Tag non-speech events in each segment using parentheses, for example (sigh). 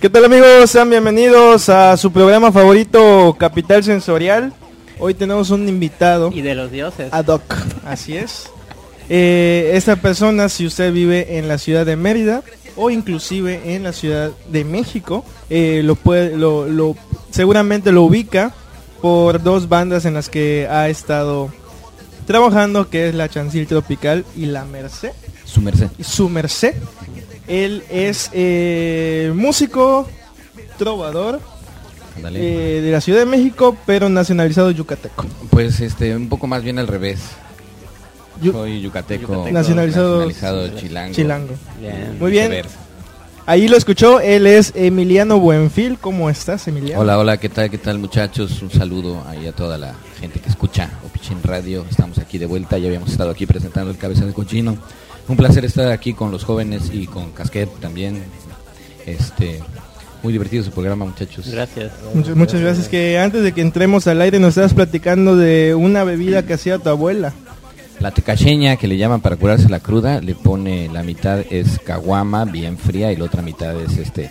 ¿Qué tal amigos? Sean bienvenidos a su programa favorito Capital Sensorial. Hoy tenemos un invitado. Y de los dioses. Ad hoc, así es. Eh, esta persona, si usted vive en la ciudad de Mérida o inclusive en la ciudad de México, eh, lo puede, lo, lo, seguramente lo ubica por dos bandas en las que ha estado trabajando, que es la Chancil Tropical y la Merced. Su merced. Su Merced. Él es eh, músico, trovador eh, de la Ciudad de México, pero nacionalizado yucateco. Pues este, un poco más bien al revés. Yu- Soy yucateco, Yucateco. Nacionalizado- nacionalizado chilango. Chilango. Bien. Muy bien. Ahí lo escuchó, él es Emiliano Buenfil. ¿Cómo estás, Emiliano? Hola, hola, ¿qué tal, qué tal muchachos? Un saludo ahí a toda la gente que escucha Opichin Radio. Estamos aquí de vuelta, ya habíamos estado aquí presentando el Cabeza de Cochino. Un placer estar aquí con los jóvenes y con Casquet también. Este, muy divertido su programa, muchachos. Gracias. Muchas, muchas gracias. Que antes de que entremos al aire nos estabas platicando de una bebida que hacía tu abuela. La tecacheña que le llaman para curarse la cruda, le pone la mitad es caguama bien fría y la otra mitad es este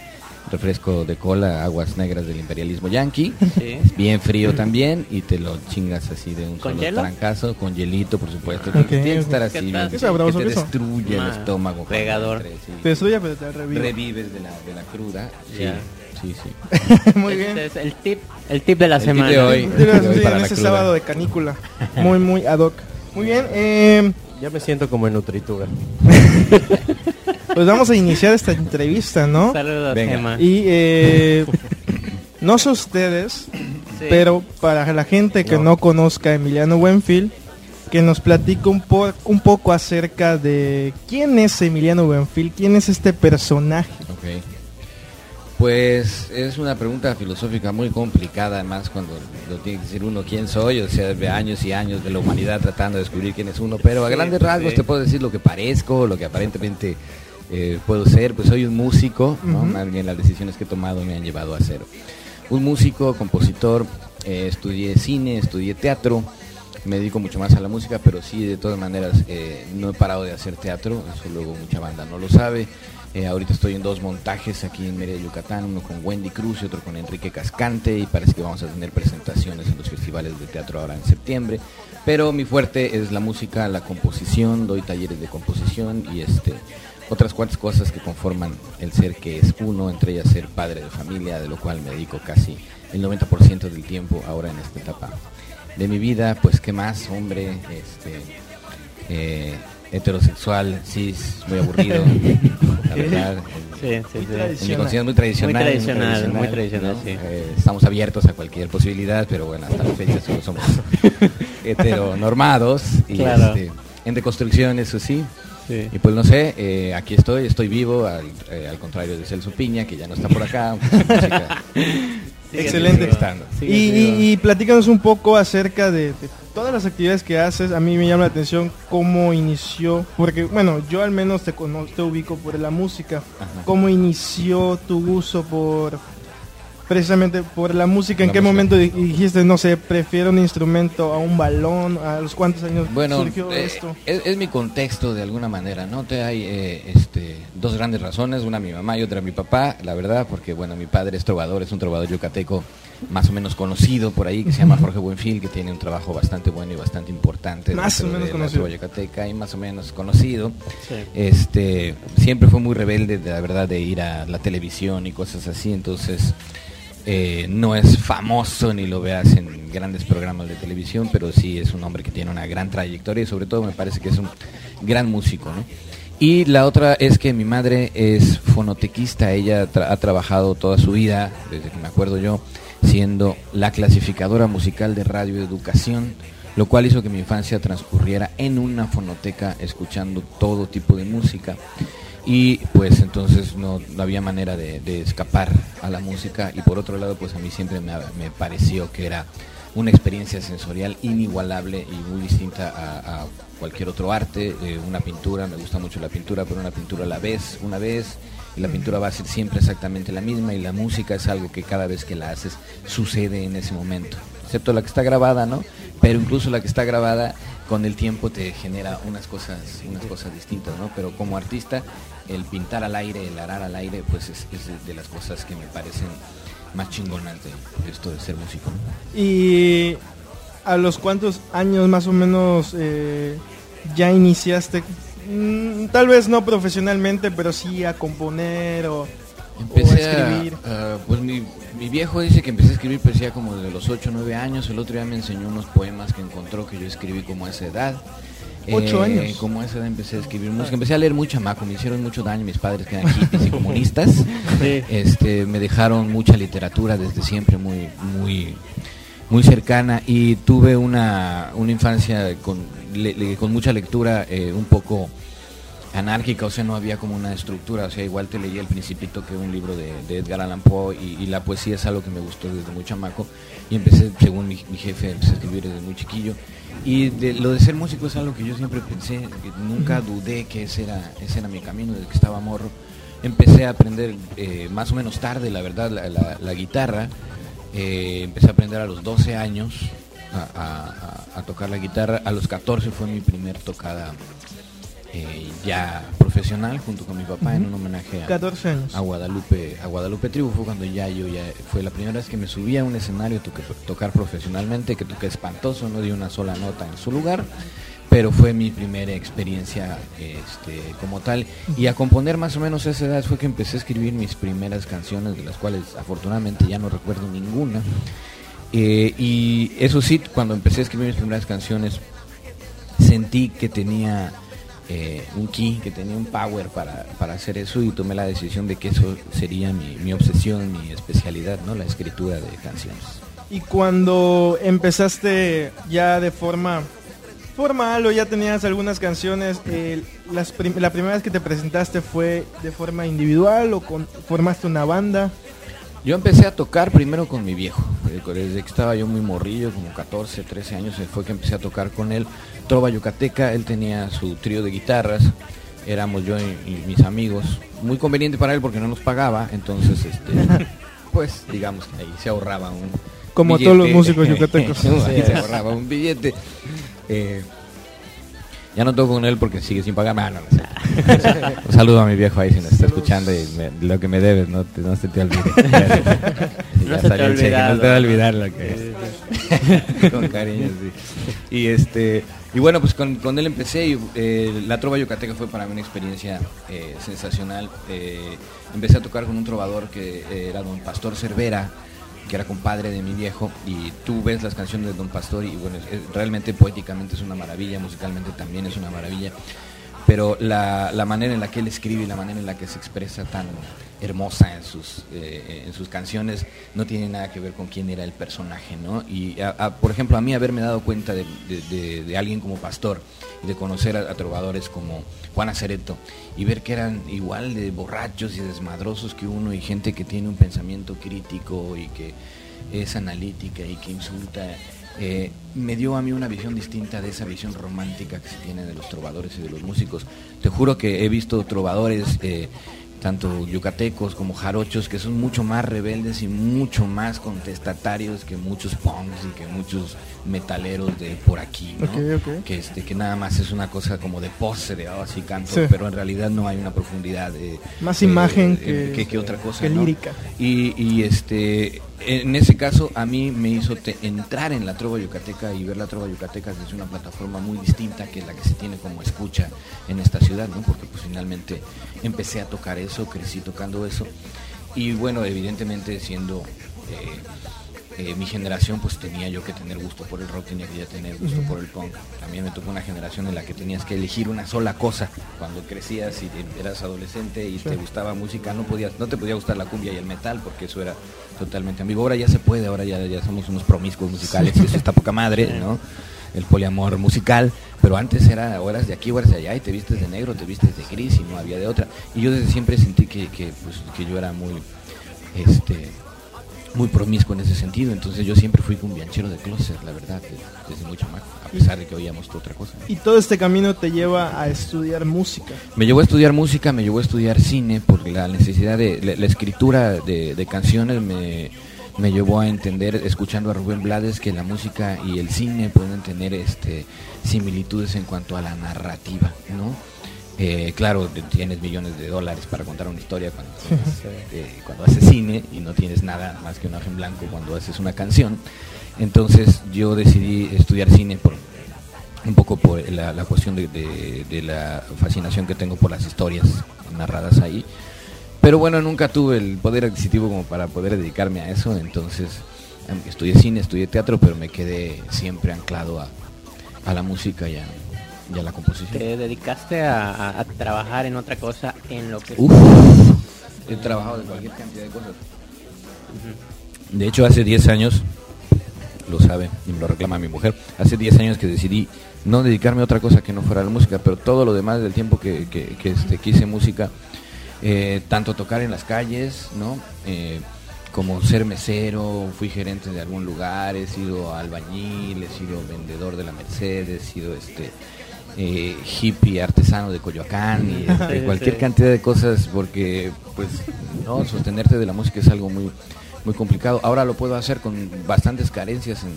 refresco de cola, aguas negras del imperialismo yanqui. Sí. Es bien frío también y te lo chingas así de un ¿Con solo hielo? trancazo, con hielito, por supuesto. Ok, Tiene que estar ¿Qué así, tal? bien, Qué sabroso que te eso. destruye el Ma, estómago. pegador. sí. Te destruye, pero te revive. Revives de la, de la cruda. Sí, sí, sí. (laughs) Muy Este bien. es el tip, el tip de la El tip semana. de hoy. Tienes- Hoy sí, para en la ese cruda. sábado de canícula. Muy, muy ad hoc. Muy bien. eh, Ya me siento como en Nutritura. (laughs) pues vamos a iniciar esta entrevista, ¿no? Saludos, Venga. Emma. Y eh, no sé ustedes, Sí. pero para la gente que no, No. conozca a Emiliano Buenfil, que nos platique un, po- un poco acerca de quién es Emiliano Buenfil, quién es este personaje. Ok. Pues es una pregunta filosófica muy complicada, además cuando lo tiene que decir uno quién soy, o sea, de años y años de la humanidad tratando de descubrir quién es uno, pero a Sí, grandes pues, rasgos sí. te puedo decir lo que parezco, lo que aparentemente eh, puedo ser, pues soy un músico, ¿no? Más bien las decisiones que he tomado me han llevado a ser un músico, compositor, eh, estudié cine, estudié teatro, me dedico mucho más a la música, pero sí, de todas maneras, eh, no he parado de hacer teatro, eso luego mucha banda no lo sabe. Eh, ahorita estoy en dos montajes aquí en Mérida, Yucatán, uno con Wendy Cruz y otro con Enrique Cascante, y parece que vamos a tener presentaciones en los festivales de teatro ahora en septiembre. Pero mi fuerte es la música, la composición, doy talleres de composición y este otras cuantas cosas que conforman el ser que es uno, entre ellas ser padre de familia, de lo cual me dedico casi el 90% del tiempo ahora en esta etapa de mi vida, pues qué más, hombre, este eh, heterosexual, cis, muy aburrido, la (laughs) verdad. Sí, sí, sí. En mi conciencia es muy tradicional. Muy tradicional, muy tradicional, sí. Eh, estamos abiertos a cualquier posibilidad, pero bueno, hasta la fecha solo somos (laughs) heteronormados y Claro. este, en deconstrucción, eso sí. Sí. Y pues no sé, eh, aquí estoy, estoy vivo, al, eh, al contrario de Celso Piña, que ya no está por acá. (laughs) Excelente. Y, y- y platícanos un poco acerca de, de todas las actividades que haces. A mí me llama la atención cómo inició, porque bueno, yo al menos te, te ubico por la música. Ajá. ¿Cómo inició tu gusto por precisamente por la música? ¿En La qué música. momento di- dijiste, no sé, prefiero un instrumento a un balón? ¿A los cuántos años Bueno, surgió eh, esto? Es, es mi contexto de alguna manera, ¿no? Te hay eh, este, dos grandes razones, una mi mamá y otra mi papá, la verdad, porque bueno, mi padre es trovador, es un trovador yucateco más o menos conocido por ahí, que se llama Jorge Buenfil, que tiene un trabajo bastante bueno y bastante importante. Más o menos de conocido. yucateca y más o menos conocido. Sí. Este, siempre fue muy rebelde, de la verdad, de ir a la televisión y cosas así, entonces eh, no es famoso ni lo veas en grandes programas de televisión, pero sí es un hombre que tiene una gran trayectoria y sobre todo me parece que es un gran músico, ¿no? Y la otra es que mi madre es fonotequista, ella ha trabajado toda su vida, desde que me acuerdo yo, siendo la clasificadora musical de Radio Educación, lo cual hizo que mi infancia transcurriera en una fonoteca escuchando todo tipo de música. Y pues entonces no, no había manera de, escapar a la música. Y por otro lado pues a mí siempre me, pareció que era una experiencia sensorial inigualable y muy distinta a, a cualquier otro arte, eh, una pintura, me gusta mucho la pintura, pero una pintura a la vez, una vez, y la pintura va a ser siempre exactamente la misma, y la música es algo que cada vez que la haces sucede en ese momento, excepto la que está grabada, ¿no? Pero incluso la que está grabada con el tiempo te genera unas cosas, unas cosas distintas, ¿no? Pero como artista, el pintar al aire, el arar al aire, pues es, de las cosas que me parecen más chingonas de esto de ser músico. ¿Y a los cuántos años más o menos eh, ya iniciaste? Mm, tal vez no profesionalmente, pero sí a componer o, o a Empecé a, escribir. a- pues mi, mi viejo dice que empecé a escribir pues ya como de los 8 o 9 años. El otro día me enseñó unos poemas que encontró que yo escribí como a esa edad. Eh, Ocho años. Como a esa edad empecé a escribir música. Empecé a leer muy chamaco, me hicieron mucho daño mis padres que eran hippies y (laughs) comunistas. Sí. Este, me dejaron mucha literatura desde siempre muy, muy, muy cercana y tuve una, una infancia con, le- le- con mucha lectura eh, un poco anárquica, o sea, no había como una estructura, o sea, igual te leía El Principito que un libro de, de Edgar Allan Poe y, y la poesía es algo que me gustó desde muy chamaco y empecé, según mi, mi jefe, empecé a escribir desde muy chiquillo y de, lo de ser músico es algo que yo siempre pensé, que nunca dudé que ese era, ese era mi camino desde que estaba morro. Empecé a aprender eh, más o menos tarde, la verdad, la, la- la guitarra. Eh, empecé a aprender a los 12 años a, a- a- a tocar la guitarra. A los 14 fue mi primer tocada eh, ya profesional junto con mi papá en un homenaje a, 14 años. a Guadalupe a Guadalupe Tribu fue cuando ya yo ya fue la primera vez que me subí a un escenario toque- tocar profesionalmente que toqué espantoso no di una sola nota en su lugar pero fue mi primera experiencia este, como tal. Y a componer más o menos a esa edad fue que empecé a escribir mis primeras canciones de las cuales afortunadamente ya no recuerdo ninguna. Eh, y eso sí cuando empecé a escribir mis primeras canciones sentí que tenía eh, un key, que tenía un power para, para hacer eso y tomé la decisión de que eso sería mi, mi obsesión, mi especialidad, ¿no? La escritura de canciones. Y cuando empezaste ya de forma formal o ya tenías algunas canciones, las la primera vez que te presentaste fue de forma individual o con- formaste una banda. Yo empecé a tocar primero con mi viejo, eh, desde que estaba yo muy morrillo, como 14, 13 años, eh, fue que empecé a tocar con él. Trova Yucateca, él tenía su trío de guitarras, éramos yo y, y mis amigos. Muy conveniente para él porque no nos pagaba, entonces, este, (laughs) pues, digamos que ahí se ahorraba un Como todos los músicos (laughs) yucatecos. Ahí se ahorraba un billete. Eh, ya no toco con él porque sigue sin pagarme. Ah, no, no sé. Un saludo a mi viejo ahí si nos está escuchando y me- lo que me debes, no, te- no se te olvide. (laughs) No Ya se te salió el cheque, olvidado. no te va a olvidar lo que es. con cariño, sí. Y este y bueno, pues con, con él empecé y eh, la trova yucateca fue para mí una experiencia eh, sensacional. Eh, empecé a tocar con un trovador que eh, era don Pastor Cervera, que era compadre de mi viejo, y tú ves las canciones de Don Pastor y bueno, realmente poéticamente es una maravilla, musicalmente también es una maravilla, pero la, la manera en la que él escribe y la manera en la que se expresa tan hermosa en sus, eh, en sus canciones no tiene nada que ver con quién era el personaje, ¿no? Y por ejemplo, a mí haberme dado cuenta de, de- de- alguien como Pastor de conocer a, a trovadores como Juan Acereto y ver que eran igual de borrachos y desmadrosos que uno y gente que tiene un pensamiento crítico y que es analítica y que insulta, eh, me dio a mí una visión distinta de esa visión romántica que se tiene de los trovadores y de los músicos. Te juro que he visto trovadores, eh, tanto yucatecos como jarochos, que son mucho más rebeldes y mucho más contestatarios que muchos punks y que muchos metaleros de por aquí, ¿no? Que, este, que nada más es una cosa como de pose, de oh, así canto, Sí. pero en realidad no hay una profundidad. eh, Más imagen que- que otra cosa. que ¿no? lírica. Y, y, este en ese caso a mí me hizo entrar en la trova yucateca y ver la trova yucateca desde una plataforma muy distinta que la que se tiene como escucha en esta ciudad, ¿no? Porque pues finalmente empecé a tocar eso, crecí tocando eso y bueno, evidentemente siendo eh, eh, mi generación pues tenía yo que tener gusto por el rock, tenía que ya tener gusto por el punk. También me tocó una generación en la que tenías que elegir una sola cosa. Cuando crecías y eras adolescente y te gustaba música, no podías, no te podía gustar la cumbia y el metal porque eso era totalmente amigo. Ahora ya se puede, ahora ya, ya somos unos promiscuos musicales y eso está poca madre, ¿no? El poliamor musical, pero antes era horas de aquí, horas de allá y te vistes de negro, te vistes de gris y no había de otra. Y yo desde siempre sentí que, que, pues, que yo era muy, este, muy promiscuo en ese sentido, entonces yo siempre fui un bianchero de closet, la verdad, de- desde muy chamaco, a pesar de que oíamos otra cosa. Y todo este camino te lleva a estudiar música. Me llevó a estudiar música, me llevó a estudiar cine, porque la necesidad de la, la escritura de, de canciones me, me llevó a entender, escuchando a Rubén Blades, que la música y el cine pueden tener este similitudes en cuanto a la narrativa, ¿no? Eh, claro, tienes millones de dólares para contar una historia cuando, eh, cuando haces cine y no tienes nada más que un hoja en blanco cuando haces una canción. Entonces yo decidí estudiar cine por, un poco por la, la cuestión de, de- de la fascinación que tengo por las historias narradas ahí. Pero bueno, nunca tuve el poder adquisitivo como para poder dedicarme a eso, entonces em, estudié cine, estudié teatro, pero me quedé siempre anclado a, a la música y a, y a la composición. ¿Te dedicaste a, a- a trabajar en otra cosa en lo que... Uf, he trabajado de cualquier cantidad de cosas. De hecho, hace 10 años, lo sabe y me lo reclama mi mujer, hace 10 años que decidí no dedicarme a otra cosa que no fuera la música, pero todo lo demás del tiempo que, que, que, este, que hice música, eh, tanto tocar en las calles, ¿no? Eh, como ser mesero, fui gerente de algún lugar, he sido albañil, he sido vendedor de la Mercedes, he sido este eh, hippie artesano de Coyoacán y (laughs) este, cualquier cantidad de cosas porque pues no sostenerte de la música es algo muy muy complicado. Ahora lo puedo hacer con bastantes carencias en,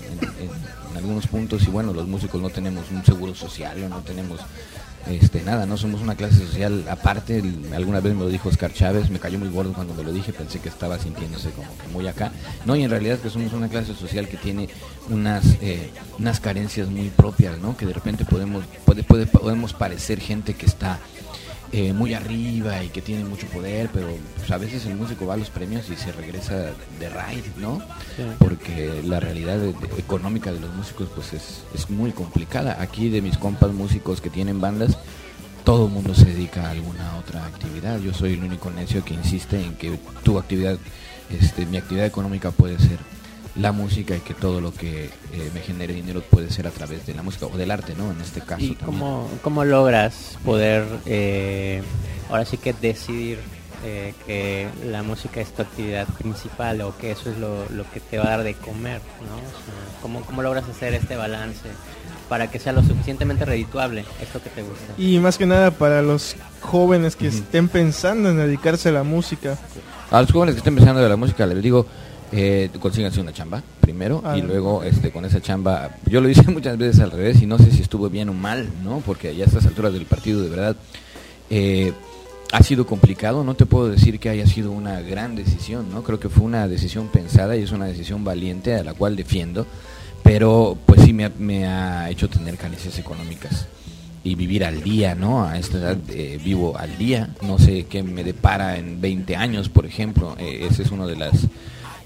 en- algunos puntos y bueno, los músicos no tenemos un seguro social, o no tenemos este nada, no somos una clase social aparte. Alguna vez me lo dijo Oscar Chávez, me cayó muy gordo cuando me lo dije, pensé que estaba sintiéndose como que muy acá. No, y en realidad es que somos una clase social que tiene unas eh, unas carencias muy propias, ¿no? Que de repente podemos puede, puede- podemos parecer gente que está eh, muy arriba y que tiene mucho poder, pero pues, a veces el músico va a los premios y se regresa de raid, ¿no? Sí. Porque la realidad de- de- económica de los músicos pues es, es muy complicada. Aquí de mis compas músicos que tienen bandas, todo el mundo se dedica a alguna otra actividad. Yo soy el único necio que insiste en que tu actividad, este, mi actividad económica puede ser la música y que todo lo que eh, me genere dinero puede ser a través de la música o del arte, ¿no? En este caso. ¿Y también. cómo, cómo logras poder, eh, ahora sí que decidir eh, que la música es tu actividad principal o que eso es lo, lo que te va a dar de comer, ¿no? O sea, ¿cómo, ¿Cómo logras hacer este balance para que sea lo suficientemente redituable esto que te gusta? Y más que nada para los jóvenes que estén pensando en dedicarse a la música. A los jóvenes que estén empezando de la música les digo, eh, consíganse una chamba primero Ah. y luego este con esa chamba, yo lo hice (laughs) muchas veces al revés y no sé si estuvo bien o mal, ¿no? Porque ya a estas alturas del partido de verdad eh, ha sido complicado, no te puedo decir que haya sido una gran decisión, ¿no? Creo que fue una decisión pensada y es una decisión valiente a la cual defiendo, pero pues sí me ha, me ha hecho tener carencias económicas y vivir al día, ¿no? A esta edad eh, vivo al día, no sé qué me depara en 20 años, por ejemplo, eh, esa es una de las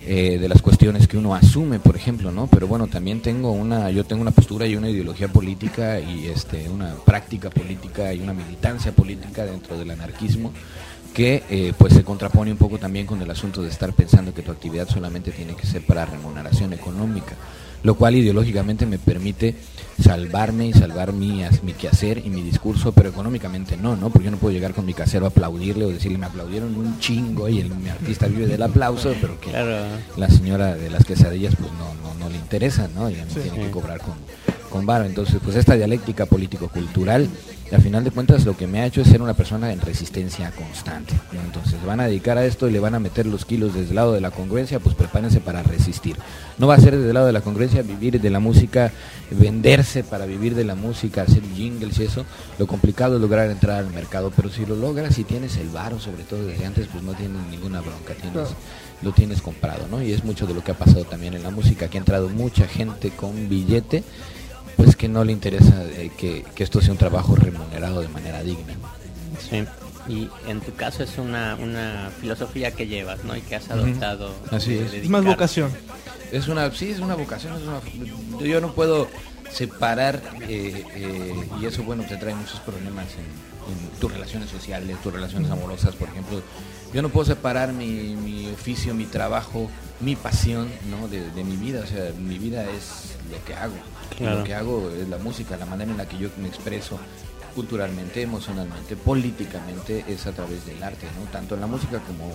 eh, de las cuestiones que uno asume, por ejemplo, ¿no? Pero bueno, también tengo una, yo tengo una postura y una ideología política y este, una práctica política y una militancia política dentro del anarquismo que eh, pues se contrapone un poco también con el asunto de estar pensando que tu actividad solamente tiene que ser para remuneración económica, lo cual ideológicamente me permite salvarme y salvar mi, mi quehacer y mi discurso, pero económicamente no, ¿no? Porque yo no puedo llegar con mi casero a aplaudirle o decirle me aplaudieron un chingo y el, mi artista vive del aplauso, pero que Claro. la señora de las quesadillas pues no, no, no le interesa, ¿no? Y a mí Sí. tiene que cobrar con, con varo. Entonces, pues esta dialéctica político-cultural, al final de cuentas lo que me ha hecho es ser una persona en resistencia constante. ¿no? Entonces, van a dedicar a esto y le van a meter los kilos desde el lado de la congruencia, pues prepárense para resistir. No va a ser desde el lado de la congruencia vivir de la música, venderse para vivir de la música, hacer jingles y eso. Lo complicado es lograr entrar al mercado, pero si lo logras y tienes el varo, sobre todo desde antes, pues no tienes ninguna bronca, tienes lo tienes comprado, ¿no? Y es mucho de lo que ha pasado también en la música, que ha entrado mucha gente con billete, pues que no le interesa eh, que, que esto sea un trabajo remunerado de manera digna. Sí. Y en tu caso es una, una filosofía que llevas, ¿no? Y que has adoptado. Así es. Es más dedicar- vocación. Es una, sí, es una vocación, es una- yo no puedo separar eh, eh, y eso bueno te trae muchos problemas en, en tus relaciones sociales, tus relaciones amorosas, por ejemplo. Yo no puedo separar mi, mi oficio, mi trabajo, mi pasión, ¿no? De, de mi vida, o sea, mi vida es lo que hago. Claro. Lo que hago es la música, la manera en la que yo me expreso culturalmente, emocionalmente, políticamente, es a través del arte, ¿no? Tanto en la música como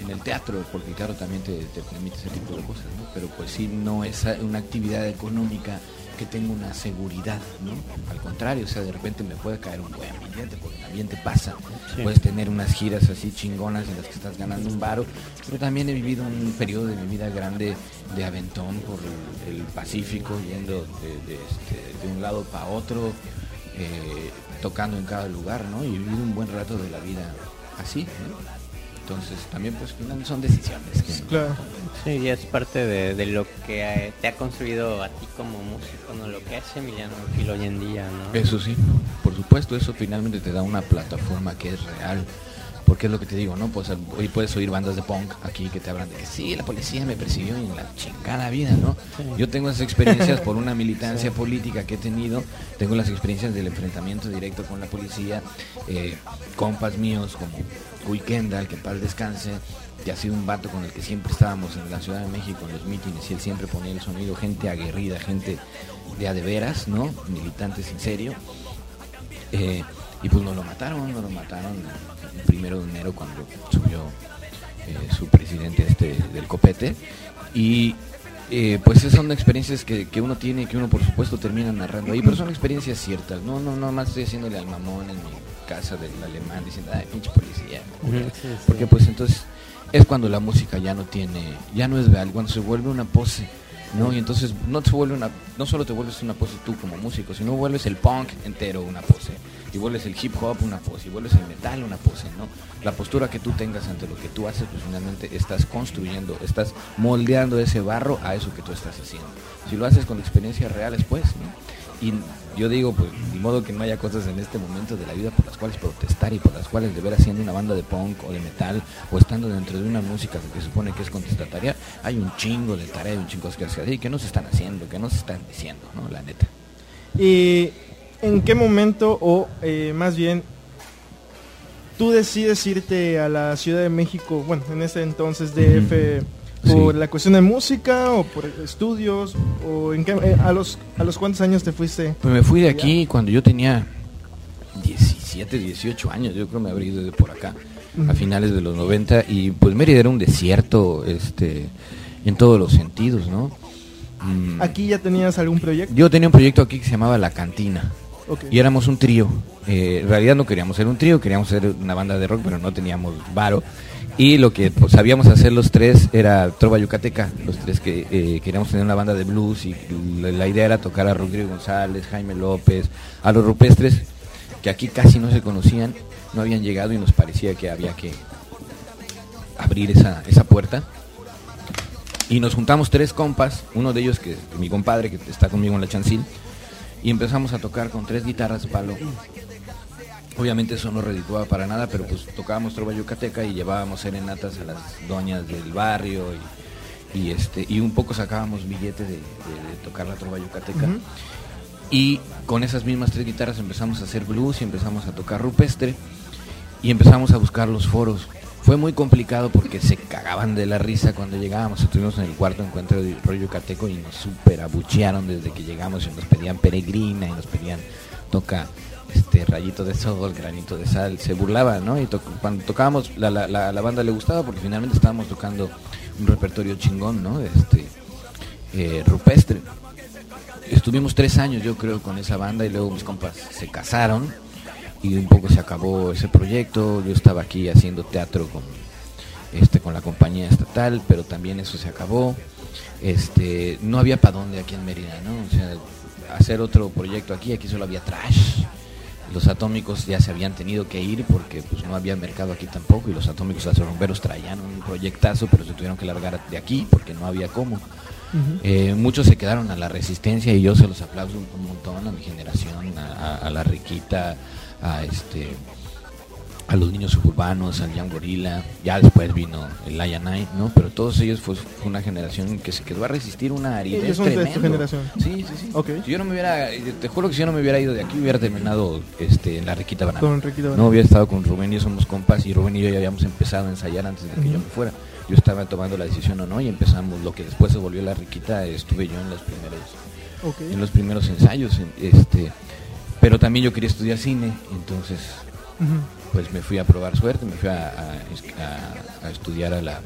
en el teatro, porque el teatro también te, te permite ese tipo de cosas, ¿no? Pero pues sí, no es una actividad económica que tenga una seguridad, ¿no? Al contrario, o sea, de repente me puede caer un buen billete, porque también te pasa. Puedes tener unas giras así chingonas en las que estás ganando un varo, pero también he vivido un periodo de mi vida grande de aventón por el, Pacífico, yendo de, este, de, un lado para otro, eh, tocando en cada lugar, ¿no? Y he vivido un buen rato de la vida así, ¿no? Entonces también pues son decisiones. claro. Sí, y es parte de, lo que eh, te ha construido a ti como músico, ¿no? Lo que hace Emiliano Gil hoy en día, ¿no? Eso sí, por supuesto, eso finalmente te da una plataforma que es real. Porque es lo que te digo, ¿no? Pues hoy puedes oír bandas de punk aquí que te hablan de que sí, la policía me persiguió en la chingada vida, ¿no? Yo tengo esas experiencias (laughs) por una militancia política que he tenido, tengo las experiencias del enfrentamiento directo con la policía, eh, compas míos como Uy Kendall, que para descanse, que ha sido un vato con el que siempre estábamos en la Ciudad de México en los mítines y él siempre ponía el sonido, gente aguerrida, gente de a de veras, ¿no? Militantes en serio. Eh, y pues nos lo mataron, nos lo mataron el primero de enero cuando subió eh, su presidente este del copete. Y eh, pues esas son experiencias que, que, uno tiene y que uno por supuesto termina narrando ahí, pero son experiencias ciertas. No, no, no más estoy haciéndole al mamón en mi casa del alemán diciendo, ay, pinche policía. Porque pues entonces es cuando la música ya no tiene, ya no es real, cuando se vuelve una pose. ¿No? Y entonces no se vuelve una, no solo te vuelves una pose tú como músico, sino vuelves el punk entero una pose, y vuelves el hip hop una pose, y vuelves el metal una pose, ¿no? La postura que tú tengas ante lo que tú haces, pues finalmente estás construyendo, estás moldeando ese barro a eso que tú estás haciendo. Si lo haces con experiencias reales, pues, ¿no? Yo digo, pues, de modo que no haya cosas en este momento de la vida por las cuales protestar y por las cuales deber haciendo una banda de punk o de metal o estando dentro de una música que se supone que es contestataria, hay un chingo de tarea y un chingo de cosas que no se están haciendo, que no se están diciendo, ¿no? La neta. ¿Y en qué momento, o eh, más bien, tú decides irte a la Ciudad de México, bueno, en ese entonces DF, por la cuestión de música o por estudios o en qué, eh, a los a los cuántos años te fuiste pues me fui de aquí cuando yo tenía 17 18 años yo creo me habría ido de por acá a finales de los 90 y pues Mérida era un desierto este en todos los sentidos no mm. aquí ya tenías algún proyecto yo tenía un proyecto aquí que se llamaba la cantina y éramos un trío eh, en realidad no queríamos ser un trío queríamos ser una banda de rock pero no teníamos varo y lo que pues, sabíamos hacer los tres era trova yucateca, los tres que eh, queríamos tener una banda de blues y la, idea era tocar a Rodrigo González, Jaime López, a los rupestres, que aquí casi no se conocían, no habían llegado y nos parecía que había que abrir esa, esa puerta. Y nos juntamos tres compas, uno de ellos que es mi compadre que está conmigo en la chancil, y empezamos a tocar con tres guitarras de palo Obviamente eso no redituaba para nada, pero pues tocábamos trova yucateca y llevábamos serenatas a las doñas del barrio y, este y un poco sacábamos billetes de, tocar la trova yucateca. Y con esas mismas tres guitarras empezamos a hacer blues y empezamos a tocar rupestre y empezamos a buscar los foros. Fue muy complicado porque se cagaban de la risa cuando llegábamos. Estuvimos en el cuarto encuentro de rollo yucateco y nos super abuchearon desde que llegamos y nos pedían peregrina y nos pedían toca este rayito de sol, granito de sal, se burlaba, ¿no? Y cuando tocábamos, la, la, la, banda le gustaba porque finalmente estábamos tocando un repertorio chingón, ¿no? Este, eh, rupestre. Estuvimos tres años, yo creo, con esa banda y luego mis compas se casaron y un poco se acabó ese proyecto. Yo estaba aquí haciendo teatro con, este, con la compañía estatal, pero también eso se acabó. Este, no había para dónde aquí en Mérida, ¿no? O sea, hacer otro proyecto aquí, aquí solo había trash los atómicos ya se habían tenido que ir porque pues no había mercado aquí tampoco y los atómicos a romperos traían un proyectazo pero se tuvieron que largar de aquí porque no había cómo. Eh, muchos se quedaron a la resistencia y yo se los aplauso un, montón a mi generación a la riquita a este a los niños suburbanos, al Young Gorilla, ya después vino el Lion ¿no? Pero todos ellos fue, una generación que se quedó a resistir una aridez son de esta generación? Sí, sí, sí. Si yo no me hubiera, te juro que si yo no me hubiera ido de aquí hubiera terminado este, en la Riquita Banana. Con Riquita No hubiera estado con Rubén y somos compas y Rubén y yo ya habíamos empezado a ensayar antes de que yo me fuera. Yo estaba tomando la decisión o no y empezamos lo que después se volvió la Riquita, estuve yo en los primeros en los primeros ensayos, este pero también yo quería estudiar cine, entonces pues me fui a probar suerte, me fui a, a- estudiar a la,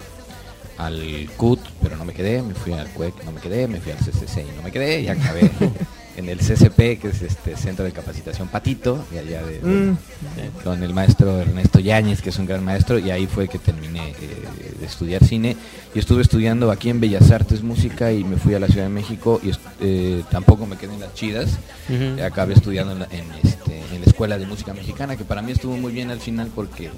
al CUT, pero no me quedé, me fui al CUEC, no me quedé, me fui al CCC y no me quedé, y acabé (laughs) en el CCP, que es este Centro de Capacitación Patito, de allá de, Mm, con el maestro Ernesto Yáñez, que es un gran maestro, y ahí fue que terminé eh, de estudiar cine. Y estuve estudiando aquí en Bellas Artes Música y me fui a la Ciudad de México y eh, tampoco me quedé en las chidas. Ujú. Acabé estudiando en la, en, este, en la Escuela de Música Mexicana, que para mí estuvo muy bien al final porque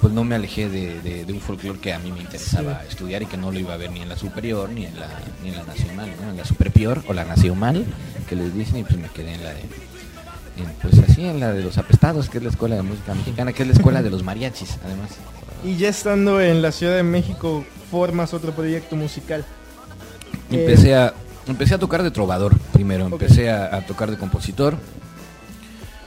pues no me alejé de, de- de un folclore que a mí me interesaba estudiar y que no lo iba a ver ni en la superior ni en la, ni en la nacional, ¿no? en la superpior o la nacional, que les dicen, y pues me quedé en la de en, pues así en la de los apestados, que es la escuela de música mexicana, que es la escuela de los mariachis, además. Y ya estando en la Ciudad de México, formas otro proyecto musical. Eh, Empecé a empecé a tocar de trovador primero, empecé a, a tocar de compositor,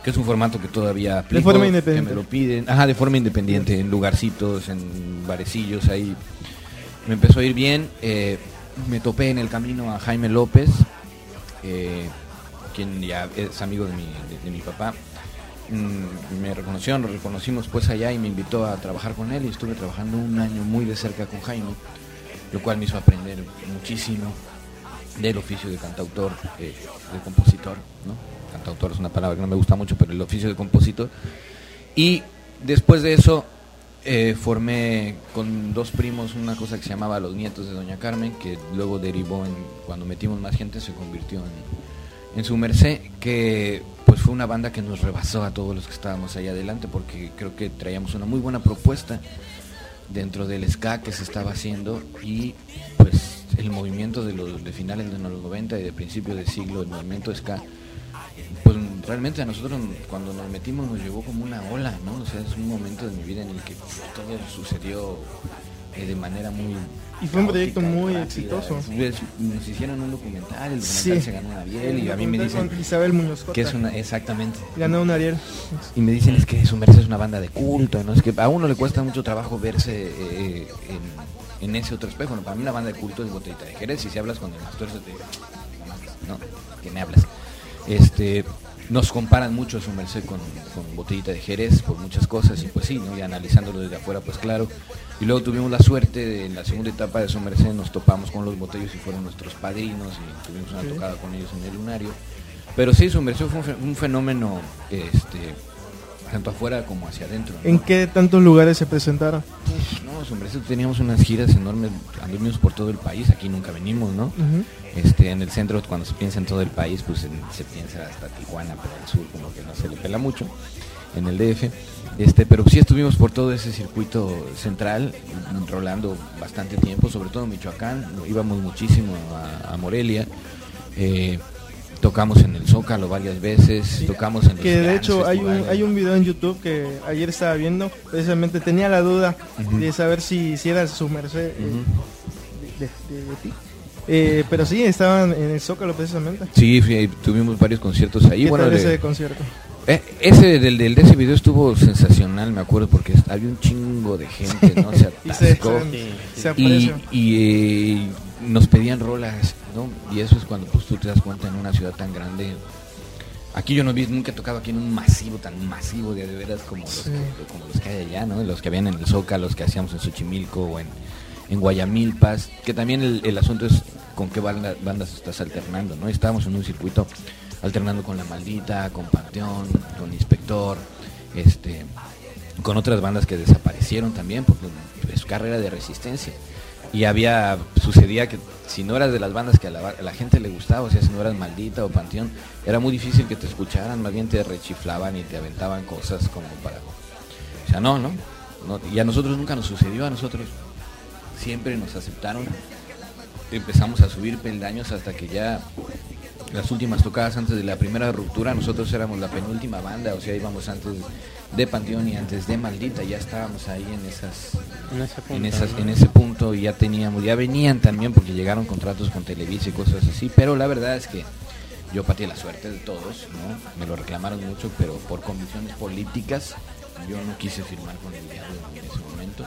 que es un formato que todavía aplico, forma que independiente. me lo piden, ajá, de forma independiente, en lugarcitos, en barecillos, ahí me empezó a ir bien. eh, me topé en el camino a Jaime López, eh, quien ya es amigo de mi, de, de mi papá. Mm, me reconoció, nos reconocimos pues allá y me invitó a trabajar con él y estuve trabajando un año muy de cerca con Jaime, lo cual me hizo aprender muchísimo del oficio de cantautor, eh, de compositor, ¿no? Cantautor es una palabra que no me gusta mucho, pero el oficio de compositor. Y después de eso eh, formé con dos primos una cosa que se llamaba Los Nietos de Doña Carmen, que luego derivó en, cuando metimos más gente, se convirtió en, en su merced, que pues fue una banda que nos rebasó a todos los que estábamos ahí adelante, porque creo que traíamos una muy buena propuesta dentro del ska que se estaba haciendo y pues el movimiento de los finales de los 90 y de principio de siglo, el movimiento ska, pues realmente a nosotros cuando nos metimos nos llevó como una ola, ¿no? O sea, es un momento de mi vida en el que todo sucedió eh, de manera muy... Y fue un proyecto muy rápida. exitoso. Pues, Nos hicieron un documental, el documental Sí. se ganó un Ariel y a mí me Con dicen Isabel Muñoz Cota. que es una... Exactamente. Ganó un Ariel. Y me dicen es que su merced es una banda de culto, ¿no? Es que a uno le cuesta mucho trabajo verse eh, en, en ese otro espejo. ¿no? Para mí una banda de culto es Botellita de Jerez. Y si hablas con el pastor, se te "No ¿qué me hablas? Este, nos comparan mucho a su merced con, con Botellita de Jerez por muchas cosas y pues sí, ¿no? Y analizándolo desde afuera, pues claro. Y luego tuvimos la suerte de en la segunda etapa de su merced nos topamos con los botellos y fueron nuestros padrinos y tuvimos una Sí. tocada con ellos en el lunario. Pero sí, su merced fue un fenómeno este, tanto afuera como hacia adentro. ¿no? ¿En qué tantos lugares se presentaron? No, hombre, eso teníamos unas giras enormes, anduvimos por todo el país, aquí nunca venimos, ¿no? Este, en el centro, cuando se piensa en todo el país, pues en- se piensa hasta Tijuana, pero al sur como que no se le pela mucho, en el DF. Este, pero sí estuvimos por todo ese circuito central, rolando bastante tiempo, sobre todo en Michoacán, íbamos muchísimo a, a Morelia, eh, tocamos en el Zócalo varias veces, Sí, tocamos en los Que de hecho hay un, hay un video en YouTube que ayer estaba viendo, precisamente tenía la duda de saber si, si era su merced eh, de, de- de ti. Eh, pero sí, estaban en el Zócalo precisamente. Sí, fui- tuvimos varios conciertos ahí. ¿Qué bueno, tal de- ese concierto? Eh, ese del, del de ese video estuvo sensacional, me acuerdo, porque había un chingo de gente, ¿no? Se (laughs) Y se, atascó. se- Sí, sí. se Y, aprecia. y, eh, nos pedían rolas, ¿no? Y eso es cuando pues tú te das cuenta en una ciudad tan grande. Aquí yo no vi, nunca he tocado aquí en un masivo tan masivo de, de veras como los, Sí. que, como los que hay allá, ¿no? Los que habían en el Zócalo, los que hacíamos en Xochimilco o en, en Guayamilpas, que también el, el asunto es con qué banda- bandas estás alternando, ¿no? Estábamos en un circuito alternando con La Maldita, con Panteón, con Inspector, este, con otras bandas que desaparecieron también, porque es carrera de resistencia. Y había, sucedía que si no eras de las bandas que a la, gente le gustaba, o sea, si no eras Maldita o Panteón, era muy difícil que te escucharan, más bien te rechiflaban y te aventaban cosas como para... O sea, no, ¿no? no y a nosotros nunca nos sucedió, a nosotros siempre nos aceptaron. Empezamos a subir peldaños hasta que ya las últimas tocadas antes de la primera ruptura, nosotros éramos la penúltima banda, o sea, íbamos antes de Panteón y antes de Maldita, ya estábamos ahí en esas En ese punto. en, esas, ¿no? en ese punto y ya teníamos, ya venían también porque llegaron contratos con Televisa y cosas así, pero la verdad es que yo pateé la suerte de todos, ¿no? Me lo reclamaron mucho, pero por condiciones políticas yo no quise firmar con el diablo en ese momento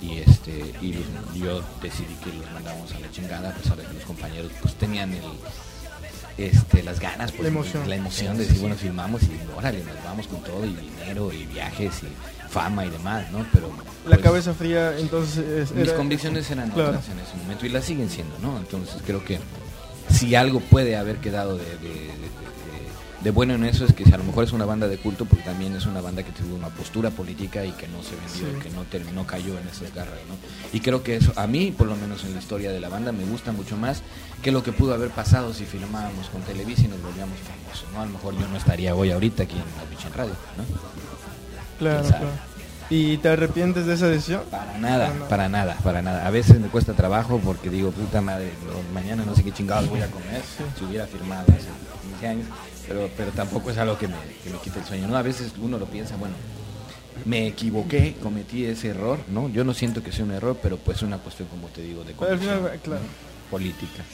y este y yo decidí que los mandábamos a la chingada a pesar de que los compañeros pues tenían el este, las ganas, pues, La emoción. la emoción de decir, bueno, filmamos y órale, nos vamos con todo y dinero y viajes y fama y demás, ¿no? Pero La pues, cabeza fría, entonces... mis convicciones eran Claro. otras en ese momento y las siguen siendo, ¿no? Entonces creo que si algo puede haber quedado de, de- de- bueno en eso es que si a lo mejor es una banda de culto, porque también es una banda que tuvo una postura política y que no se vendió, Sí. que no terminó, cayó en esas garras, ¿no? Y creo que eso, a mí, por lo menos en la historia de la banda, me gusta mucho más que lo que pudo haber pasado si filmábamos con Televisa y nos volvíamos famosos, ¿no? A lo mejor yo no estaría hoy ahorita aquí en la Pichen Radio, ¿no? Claro. ¿Y te arrepientes de esa decisión? Para nada, Para nada. para nada, para nada. A veces me cuesta trabajo porque digo, puta madre, mañana no sé qué chingados voy a comer. Si hubiera firmado hace 15 años, pero, pero tampoco es algo que me, que me quite el sueño. ¿no? A veces uno lo piensa, bueno, me equivoqué, cometí ese error, ¿no? Yo no siento que sea un error, pero pues es una cuestión, como te digo, de política.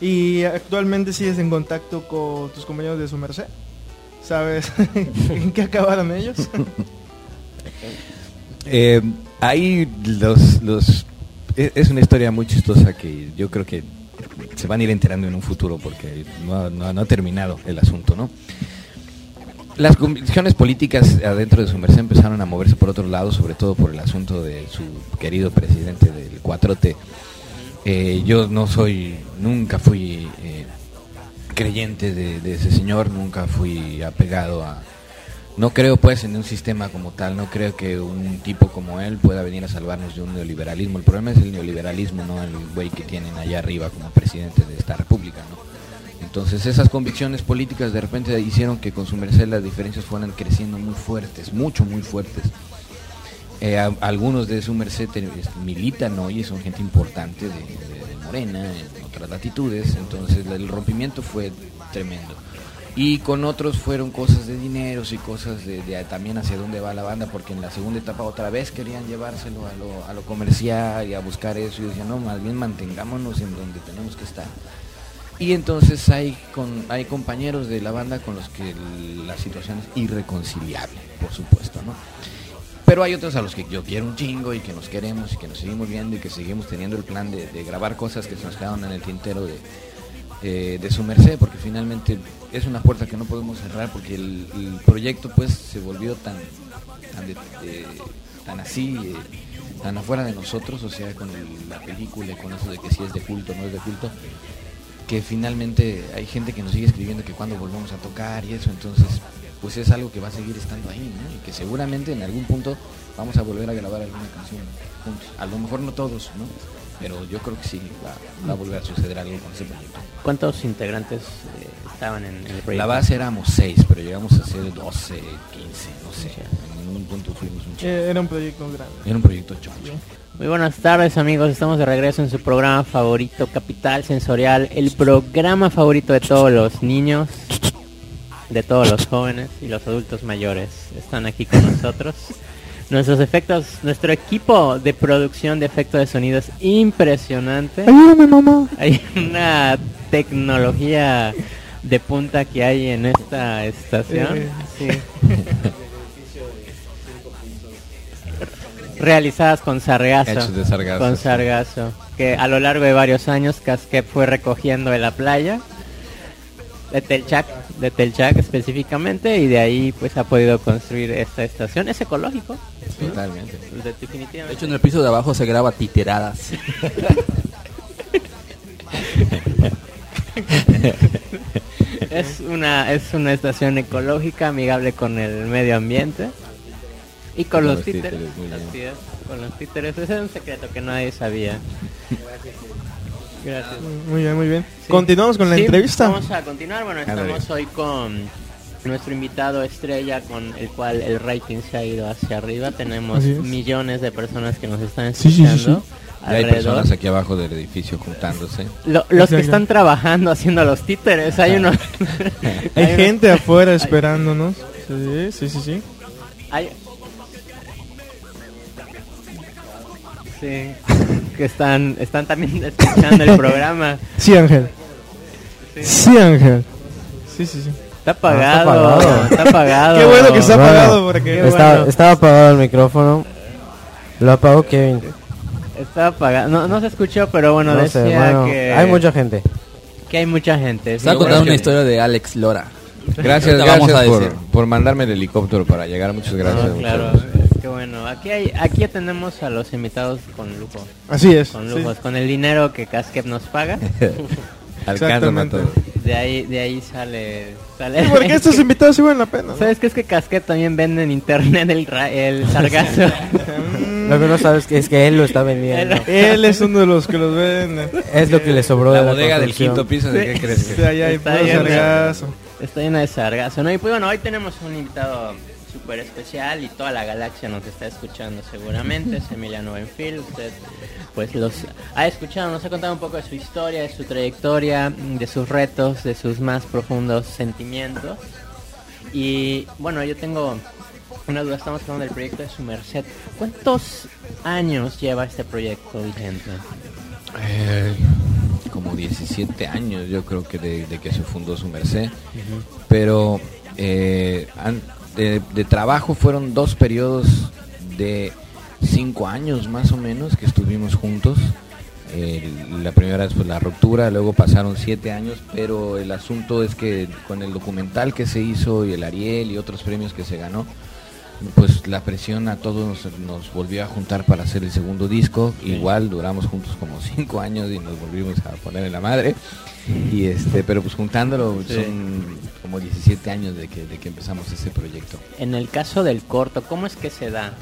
¿Y actualmente sigues en contacto con tus compañeros de su merced? ¿Sabes (laughs) en qué acabaron ellos? (laughs) Eh, ahí los, los es una historia muy chistosa que yo creo que se van a ir enterando en un futuro porque no, ha- terminado el asunto, ¿no? Las convicciones políticas adentro de su merced empezaron a moverse por otro lado, sobre todo por el asunto de su querido presidente del 4T. Eh, yo no soy, nunca fui eh, creyente de ese señor, nunca fui apegado a... No creo pues en un sistema como tal, no creo que un tipo como él pueda venir a salvarnos de un neoliberalismo. El problema es el neoliberalismo, no el güey que tienen allá arriba como presidente de esta república, ¿no? Entonces esas convicciones políticas de repente hicieron que con su merced las diferencias fueran creciendo muy fuertes, mucho, muy fuertes. Eh, algunos de su merced es- militan hoy y son gente importante de, de- Morena, en otras latitudes, entonces el rompimiento fue tremendo. Y con otros fueron cosas de dineros y cosas de, también hacia dónde va la banda, porque en la segunda etapa otra vez querían llevárselo a lo, comercial y a buscar eso, y yo decía, no, más bien mantengámonos en donde tenemos que estar. Y entonces hay, con, hay compañeros de la banda con los que la situación es irreconciliable, por supuesto, ¿no? Pero hay otros a los que yo quiero un chingo y que nos queremos y que nos seguimos viendo y que seguimos teniendo el plan de, de grabar cosas que se nos quedaron en el tintero de, eh, de su merced, porque finalmente es una puerta que no podemos cerrar porque el, proyecto pues se volvió tan, tan, de- tan así, eh, tan afuera de nosotros, o sea, con la película y con eso de que si es de culto o no es de culto, que finalmente hay gente que nos sigue escribiendo que cuando volvamos a tocar y eso, entonces pues es algo que va a seguir estando ahí, ¿no? Y que seguramente en algún punto vamos a volver a grabar alguna canción juntos. A lo mejor no todos, ¿no? Pero yo creo que sí, va, va a volver a suceder algo con ese proyecto. ¿Cuántos integrantes eh, estaban en, en el proyecto? La base éramos seis, pero llegamos a ser 12, 15, no sé. En un punto fuimos un chico. Eh, Era un proyecto grande. Era un proyecto choncho. Muy buenas tardes amigos, estamos de regreso en su programa favorito, Capital Sensorial, el programa favorito de todos los niños, de todos los jóvenes y los adultos mayores. Están aquí con nosotros. Nuestros efectos, nuestro equipo de producción de efectos de sonido es impresionante. Ayúdame, mamá. Hay una tecnología de punta que hay en esta estación. Eh, Sí. (laughs) Realizadas con sargazo. Hechos de sargazo, Con sí. sargazo. Que a lo largo de varios años Casquet fue recogiendo de la playa. De Telchac, de Telchac específicamente. Y de ahí pues ha podido construir esta estación. Es ecológico. Totalmente. de- De hecho, en el piso de abajo se graba titeradas. (laughs) Es una, es una estación ecológica, amigable con el medio ambiente. Y con Con los los títeres. títeres, con los títeres. Ese es un secreto que nadie sabía. (laughs) Gracias. Muy bien, muy bien. Sí. Continuamos con la Sí, entrevista. Vamos a continuar. Bueno, estamos hoy con nuestro invitado estrella, con el cual el rating se ha ido hacia arriba. Tenemos millones de personas que nos están Sí, sí, sí, escuchando. Y hay personas aquí abajo del edificio juntándose. Lo- los que están trabajando haciendo los títeres, hay unos... (laughs) Hay gente afuera esperándonos. Sí, sí, sí, sí. Hay... Sí, (laughs) que están, están también (laughs) escuchando el programa. Sí, Ángel. Sí, Ángel. Sí, sí, sí. Está apagado, apagado. está apagado. (laughs) Qué bueno que está Bueno, apagado porque... qué Estaba, bueno. estaba apagado el micrófono. Lo apagó Kevin. Está apagado. No, no se escuchó, pero bueno, No sé, decía bueno, que... hay mucha gente. Aquí hay mucha gente. Sí, contar bueno, una que- historia de Alex Lora. Gracias, Ahorita vamos gracias a por, decir. por mandarme el helicóptero para llegar. Muchas gracias. No, muchas claro, gracias. Bueno. Aquí hay, aquí atendemos a los invitados con lujo, Así es. con sí. lujos, con el dinero que Casquep nos paga. (laughs) Exactamente. De ahí, de ahí sale, sale. Sí, porque estos (laughs) invitados sí valen la pena. ¿no? ¿Sabes qué es que Casquep también vende en internet el, ra- el (laughs) sargazo? Lo que no sabes que es que él lo está vendiendo. Él es uno de los que los ven. Es lo que le sobró La de la bodega del quinto piso, ¿de qué crees que? allá hay Está bien, sargazo. Está llena de sargazo, ¿no? Y pues bueno, hoy tenemos un invitado súper especial y toda la galaxia nos está escuchando seguramente. Es (laughs) Emiliano Benfield. Usted pues los ha escuchado, nos ha contado un poco de su historia, de su trayectoria, de sus retos, de sus más profundos sentimientos. Y bueno, yo tengo una duda, estamos hablando del proyecto de su merced. ¿Cuántos años lleva este proyecto vigente? Eh, como 17 años, yo creo que de, de que se fundó su merced. Pero eh, an- de, de trabajo fueron dos periodos de cinco años más o menos que estuvimos juntos. Eh, la primera vez fue la ruptura, luego pasaron siete años, pero el asunto es que con el documental que se hizo y el Ariel y otros premios que se ganó, pues la presión a todos nos, nos volvió a juntar para hacer el segundo disco. Igual duramos juntos como cinco años y nos volvimos a poner en la madre. Y este, pero pues juntándolo Sí. son como 17 años de que, de que empezamos ese proyecto. En el caso del corto, ¿cómo es que se da?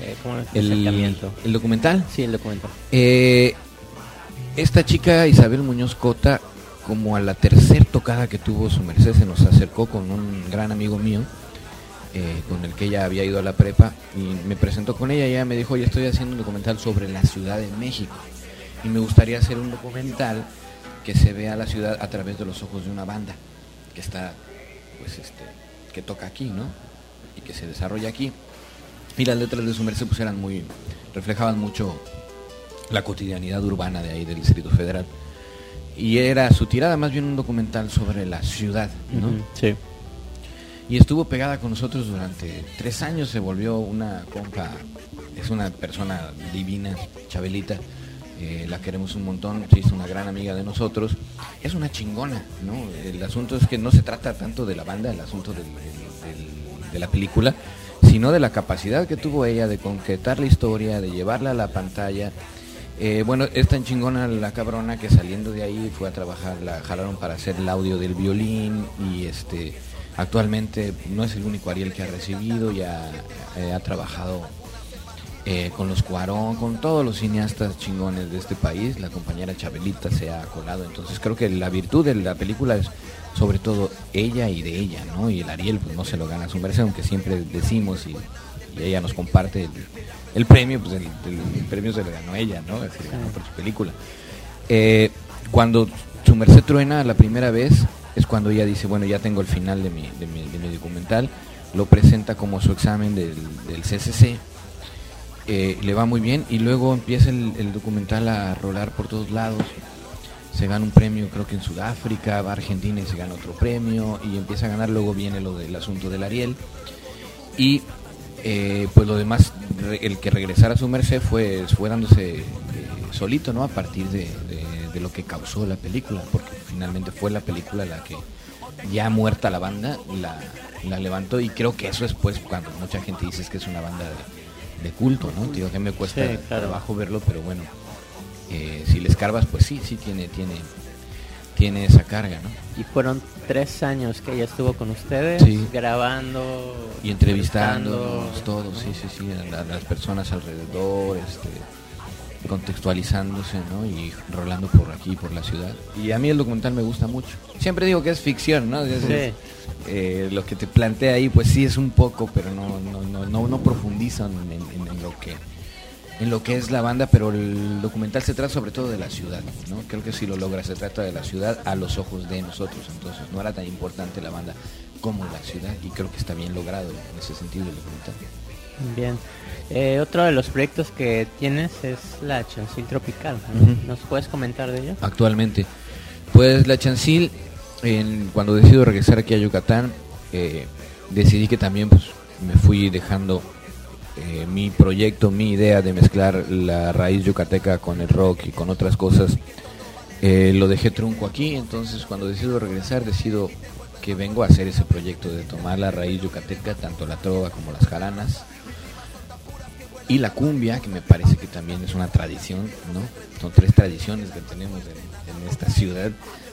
Eh, ¿Cómo es el El, acercamiento? el documental. Sí, el documento. Eh, esta chica Isabel Muñoz Cota, como a la tercer tocada que tuvo su merced, se nos acercó con un gran amigo mío, eh, con el que ella había ido a la prepa, y me presentó con ella y ella me dijo, oye, estoy haciendo un documental sobre la Ciudad de México, y me gustaría hacer un documental que se vea la ciudad a través de los ojos de una banda, que está, pues, este, que toca aquí, ¿no? Y que se desarrolla aquí. Y las letras de su merced pues eran muy, reflejaban mucho la cotidianidad urbana de ahí del Distrito Federal. Y era su tirada más bien un documental sobre la ciudad, ¿no? Sí. Y estuvo pegada con nosotros durante tres años, se volvió una compa, es una persona divina, Chabelita, eh, la queremos un montón, se hizo una gran amiga de nosotros, es una chingona, ¿no? El asunto es que no se trata tanto de la banda, el asunto de la película, sino de la capacidad que tuvo ella de concretar la historia, de llevarla a la pantalla. Eh, bueno, es tan chingona la cabrona que saliendo de ahí fue a trabajar, la jalaron para hacer el audio del violín y este actualmente no es el único Ariel que ha recibido, ya eh, ha trabajado eh, con los Cuarón, con todos los cineastas chingones de este país, la compañera Chabelita se ha colado, entonces creo que la virtud de la película es sobre todo ella y de ella, ¿no? Y el Ariel pues no se lo gana a su merced, aunque siempre decimos y, ella nos comparte el, premio, pues el, premio se lo ganó ella, ¿no? Se lo ganó por su película. Eh, cuando su merced truena la primera vez es cuando ella dice, bueno, ya tengo el final de mi documental, lo presenta como su examen del, del CCC, eh, le va muy bien y luego empieza el, documental a rolar por todos lados. Se gana un premio creo que en Sudáfrica, va a Argentina y se gana otro premio y empieza a ganar, luego viene lo del asunto del Ariel y eh, pues lo demás, el que regresara a su merced fue, fue dándose eh, solito, ¿no? A partir de, lo que causó la película, porque finalmente fue la película la que ya muerta la banda la, la levantó y creo que eso es pues cuando mucha gente dice que es una banda de, de culto, ¿no? Digo que me cuesta Sí, claro. trabajo verlo, pero bueno, eh, si le escarbas pues sí, sí tiene, tiene, tiene esa carga, ¿no? Y fueron tres años que ella estuvo con ustedes, Sí. grabando y entrevistándonos entrevistando, todos, sí, sí, sí, a, la- a las personas alrededor, este, contextualizándose, ¿no? Y rolando por aquí, por la ciudad. Y a mí el documental me gusta mucho. Siempre digo que es ficción, ¿no? Sí. eh, lo que te plantea ahí, pues sí es un poco, pero no, no, no, no, no profundizan en, en- en lo que en lo que es la banda, pero el documental se trata sobre todo de la ciudad, ¿no? Creo que si lo logra, se trata de la ciudad a los ojos de nosotros, entonces no era tan importante la banda como la ciudad y creo que está bien logrado en ese sentido el documental. Bien. Eh, otro de los proyectos que tienes es la Chancil Tropical. ¿Nos puedes comentar de ello? Actualmente, pues la Chancil, en- cuando decido regresar aquí a Yucatán, eh, decidí que también pues me fui dejando eh, mi proyecto, mi idea de mezclar la raíz yucateca con el rock y con otras cosas Eh, lo dejé trunco aquí, entonces cuando decido regresar, decido que vengo a hacer ese proyecto de tomar la raíz yucateca, tanto la trova como las jaranas, y la cumbia, que me parece que también es una tradición, ¿no? Son tres tradiciones que tenemos en, esta ciudad,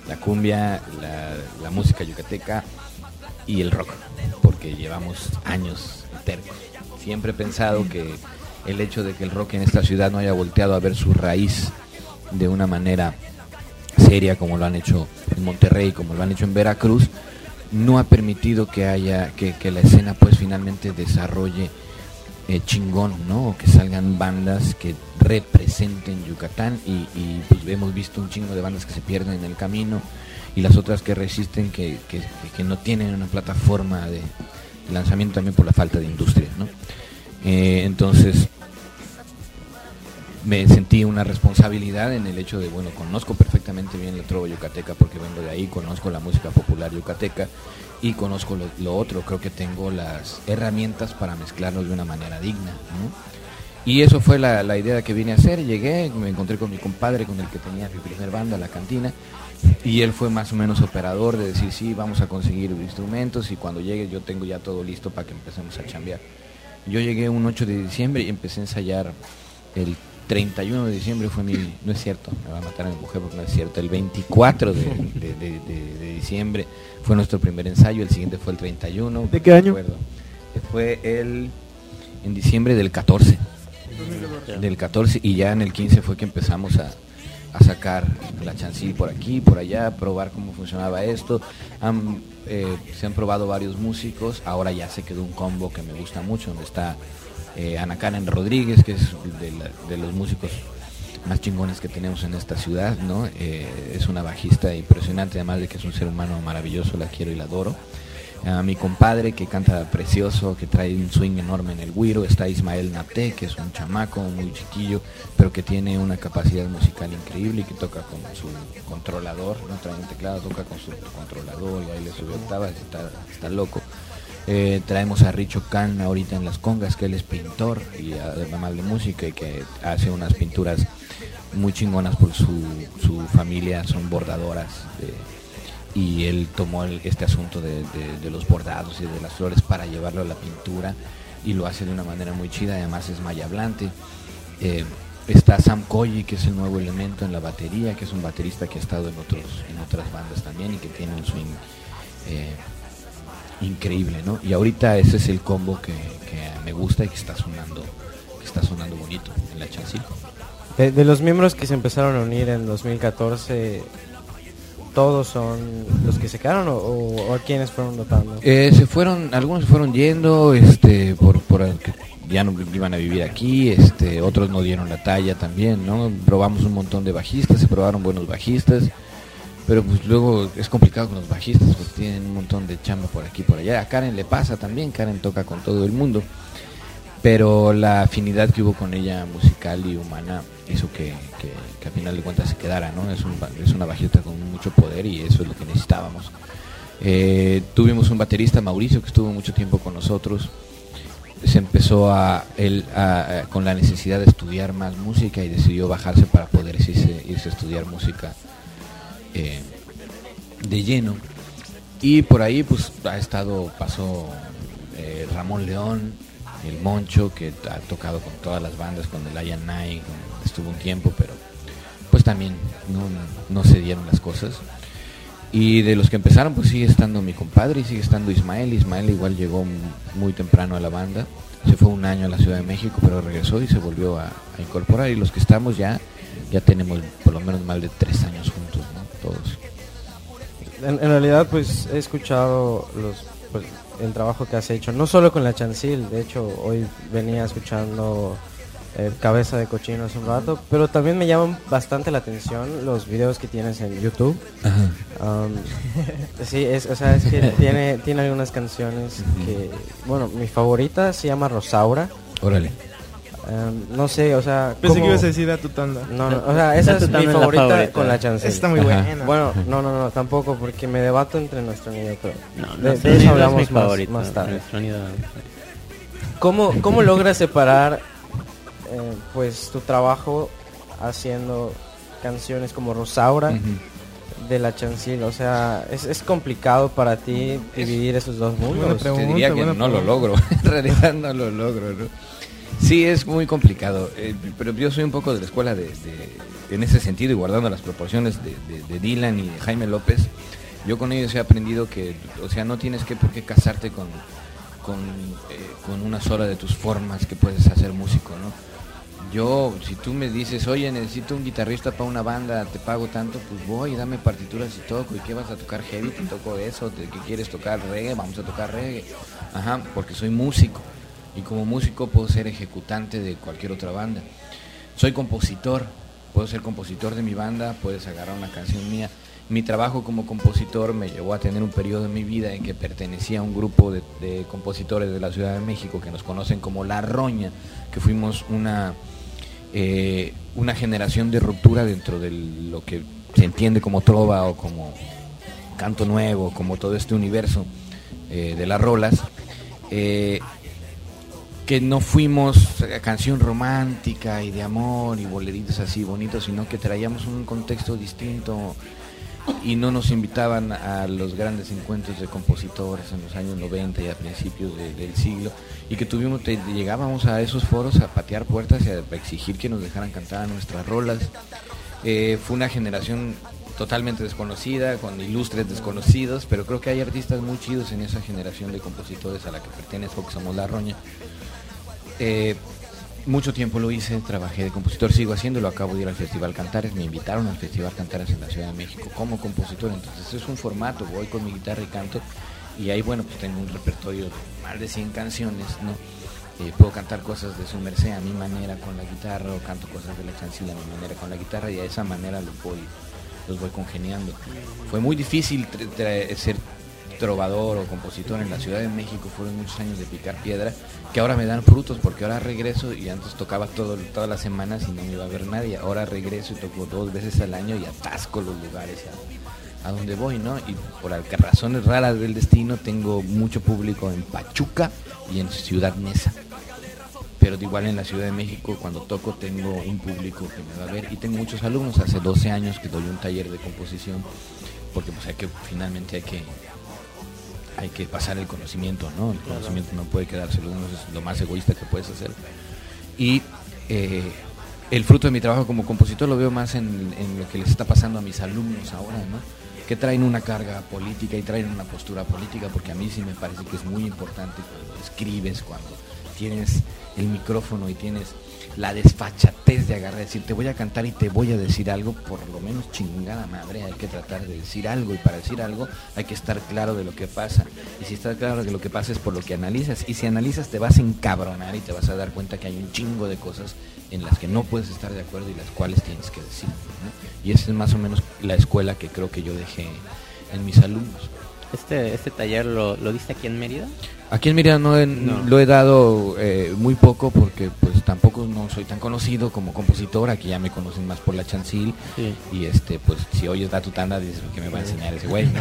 la cumbia, la, la música yucateca y el rock, porque llevamos años tercos. Siempre he pensado que el hecho de que el rock en esta ciudad no haya volteado a ver su raíz de una manera seria como lo han hecho en Monterrey, como lo han hecho en Veracruz, no ha permitido que haya que, que la escena pues finalmente desarrolle eh, chingón, ¿no? Que salgan bandas que representen Yucatán y, pues hemos visto un chingo de bandas que se pierden en el camino y las otras que resisten que, que, no tienen una plataforma de, de lanzamiento también por la falta de industria, ¿no? Eh, entonces me sentí una responsabilidad en el hecho de, bueno, conozco perfectamente bien la trova yucateca porque vengo de ahí, conozco la música popular yucateca y conozco lo, otro, creo que tengo las herramientas para mezclarlos de una manera digna. Y eso fue la, la idea que vine a hacer, llegué, me encontré con mi compadre con el que tenía mi primer banda, La Cantina, y él fue más o menos operador de decir, sí, vamos a conseguir instrumentos y cuando llegue yo tengo ya todo listo para que empecemos a chambear. Yo llegué un 8 de diciembre y empecé a ensayar el 31 de diciembre fue mi... No es cierto, me va a matar a mi mujer porque no es cierto. El 24 de, de, de, de, de diciembre fue nuestro primer ensayo, el siguiente fue el 31. ¿De qué año? recuerdo. Fue el... En diciembre del 14. Del 14 y ya en el 15 fue que empezamos a, a sacar la chancil por aquí, por allá, probar cómo funcionaba esto. Han, eh, se han probado varios músicos, ahora ya se quedó un combo que me gusta mucho, donde está eh, Ana Karen Rodríguez, que es de, los músicos más chingones que tenemos en esta ciudad, ¿no? Eh, es una bajista impresionante, además de que es un ser humano maravilloso, la quiero y la adoro. A mi compadre que canta precioso, que trae un swing enorme en el guiro, está Ismael Nate, que es un chamaco muy chiquillo, pero que tiene una capacidad musical increíble y que toca con su controlador, no trae un teclado, toca con su controlador y ahí le sube octavas, está, está loco. Eh, traemos a Richo Khan ahorita en las congas, que él es pintor y además de música y que hace unas pinturas muy chingonas por su, su familia, son bordadoras. Y él tomó este asunto de, los bordados y de las flores para llevarlo a la pintura y lo hace de una manera muy chida, además es maya hablante. Eh, está Sam Koji, que es el nuevo elemento en la batería, que es un baterista que ha estado en, otros, en otras bandas también y que tiene un swing eh, increíble, ¿no? Y ahorita ese es el combo que, que, me gusta y que está sonando, que está sonando bonito en la chancil. De, de, los miembros que se empezaron a unir en 2014, ¿todos son los que se quedaron o, o, o quiénes fueron notando? Eh, se fueron, algunos se fueron yendo, este, por, por que ya no iban a vivir aquí, este, otros no dieron la talla también, ¿no? Probamos un montón de bajistas, se probaron buenos bajistas pero pues luego es complicado con los bajistas, pues tienen un montón de chamba por aquí por allá. A Karen le pasa también, Karen toca con todo el mundo, pero la afinidad que hubo con ella musical y humana hizo que, que, que a final de cuentas se quedara, ¿no? Es, un, es una bajista con mucho poder y eso es lo que necesitábamos. Eh, tuvimos un baterista, Mauricio, que estuvo mucho tiempo con nosotros. Se empezó a, él con la necesidad de estudiar más música y decidió bajarse para poder irse a estudiar música eh, de lleno. Y por ahí pues ha estado, pasó eh, Ramón León, el Moncho, que ha tocado con todas las bandas, con el Ian Night, estuvo un tiempo, pero pues también no, no, se dieron las cosas. Y de los que empezaron, pues sigue estando mi compadre y sigue estando Ismael. Ismael igual llegó muy temprano a la banda. Se fue un año a la Ciudad de México, pero regresó y se volvió a, incorporar. Y los que estamos ya, ya tenemos por lo menos más de tres años juntos. Todos. En, en realidad, pues he escuchado los, pues, el trabajo que has hecho, no solo con la Chancil, de hecho, hoy venía escuchando eh, Cabeza de Cochino hace un rato, pero también me llaman bastante la atención los videos que tienes en YouTube. Um, sí, es, o sea, es que (laughs) tiene, tiene algunas canciones que, bueno, mi favorita se llama Rosaura. Órale. Um, no sé, o sea. Pensé ¿cómo? que ibas a decir a tu tanda. No, no, o sea, esa es mi favorita, favorita, con la chance. Está muy Ajá. buena. Bueno, no, no, no, tampoco, porque me debato entre nuestro nido, pero. No, de, de eso hablamos más, favorito, más, tarde. Nido... ¿Cómo, ¿Cómo logras separar, eh, pues, tu trabajo haciendo canciones como Rosaura de la Chancil. O sea, es, es complicado para ti dividir esos dos mundos. pregunta. Te diría que no lo logro, (laughs) en realidad no lo logro, ¿no? Sí, es muy complicado, eh, pero yo soy un poco de la escuela de, en ese sentido y guardando las proporciones de, Dylan y Jaime López, yo con ellos he aprendido que, o sea, no tienes que por qué casarte con, con, eh, con una sola de tus formas que puedes hacer músico, ¿no? Yo, si tú me dices, oye, necesito un guitarrista para una banda, te pago tanto, pues voy, dame partituras y toco. ¿Y qué vas a tocar heavy? Te toco eso. ¿De ¿Qué quieres tocar reggae? Vamos a tocar reggae. Ajá, porque soy músico. Y como músico puedo ser ejecutante de cualquier otra banda. Soy compositor. Puedo ser compositor de mi banda, puedes agarrar una canción mía. Mi trabajo como compositor me llevó a tener un periodo en mi vida en que pertenecía a un grupo de, compositores de la Ciudad de México que nos conocen como La Roña, que fuimos una eh, una generación de ruptura dentro de lo que se entiende como trova o como canto nuevo, como todo este universo eh, de las rolas, eh, que no fuimos a canción romántica y de amor y boleritos así bonitos, sino que traíamos un contexto distinto y no nos invitaban a los grandes encuentros de compositores en los años 90 y a principios de- del siglo y que tuvimos te- llegábamos a esos foros a patear puertas y a exigir que nos dejaran cantar nuestras rolas. Eh, fue una generación totalmente desconocida con ilustres desconocidos pero creo que hay artistas muy chidos en esa generación de compositores a la que pertenezco que somos la roña eh, mucho tiempo lo hice, trabajé de compositor, sigo haciéndolo, acabo de ir al Festival Cantares, me invitaron al Festival Cantares en la Ciudad de México como compositor, entonces es un formato, voy con mi guitarra y canto y ahí bueno, pues tengo un repertorio de más de 100 canciones, ¿no? Eh, puedo cantar cosas de su merced a mi manera con la guitarra o canto cosas de la chancilla a mi manera con la guitarra y a esa manera los voy, los voy congeniando. Fue muy difícil ser trovador o compositor en la Ciudad de México fueron muchos años de picar piedra que ahora me dan frutos porque ahora regreso y antes tocaba todo, todas las semanas y no me iba a ver nadie. Ahora regreso y toco dos veces al año y atasco los lugares a, donde voy no y por razones raras del destino tengo mucho público en Pachuca y en Ciudad Neza. Pero de igual en la Ciudad de México cuando toco tengo un público que me va a ver y tengo muchos alumnos. Hace 12 años que doy un taller de composición porque pues hay que finalmente hay que hay que pasar el conocimiento, ¿no? El conocimiento no puede quedárselo uno, es lo más egoísta que puedes hacer. Y eh, el fruto de mi trabajo como compositor lo veo más en, en lo que les está pasando a mis alumnos ahora, ¿no? Que traen una carga política y traen una postura política, porque a mí sí me parece que es muy importante cuando escribes, cuando tienes el micrófono y tienes la desfachatez de agarrar decir, te voy a cantar y te voy a decir algo, por lo menos chingada madre, hay que tratar de decir algo y para decir algo hay que estar claro de lo que pasa. Y si estás claro de lo que pasa es por lo que analizas. Y si analizas te vas a encabronar y te vas a dar cuenta que hay un chingo de cosas en las que no puedes estar de acuerdo y las cuales tienes que decir. Y esa es más o menos la escuela que creo que yo dejé en mis alumnos. Este, este taller lo, lo diste aquí en Mérida. Aquí en Mérida no, he- No. lo he dado eh, muy poco porque pues tampoco no soy tan conocido como compositor, aquí ya me conocen más por la chancil Sí. y este pues si oyes da tu tanda dices que me va a enseñar ese güey. (laughs) ¿no?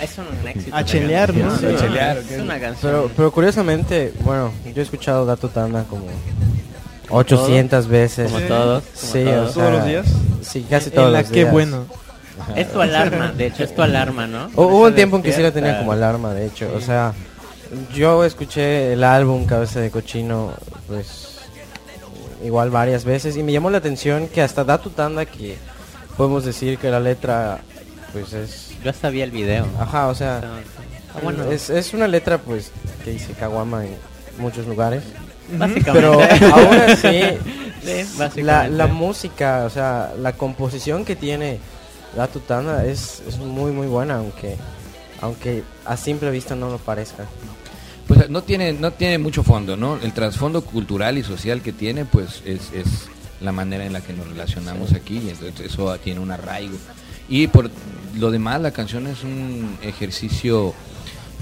Es un éxito. A chelear. ¿no? Sí, A chelear, Es una canción. Pero, pero curiosamente, bueno, yo he escuchado Dato Tanda como 800 veces. Como Sí. todos. como Sí, o todos. sea, ¿Todos los días? Sí, casi todos en la los días. bueno. (laughs) Es tu alarma, de hecho es tu alarma, ¿no? Hu- Hubo un tiempo en que sí Despierta. tenía como alarma, de hecho. O sea, yo escuché el álbum Cabeza de Cochino, pues, igual varias veces. Y me llamó la atención que hasta Da tu Tanda, que podemos decir que la letra, pues es... Yo hasta vi el video. Ajá, o sea, Ah, bueno, es, es una letra, pues, que dice Caguama en muchos lugares. básicamente. Pero aún así, (laughs) Sí, básicamente. la, la música, o sea, la composición que tiene La Tutana es, es muy muy buena, aunque aunque a simple vista no lo parezca. Pues no tiene, no tiene mucho fondo, ¿no? El trasfondo cultural y social que tiene, pues es, es la manera en la que nos relacionamos aquí y entonces eso tiene un arraigo. Y por lo demás, la canción es un ejercicio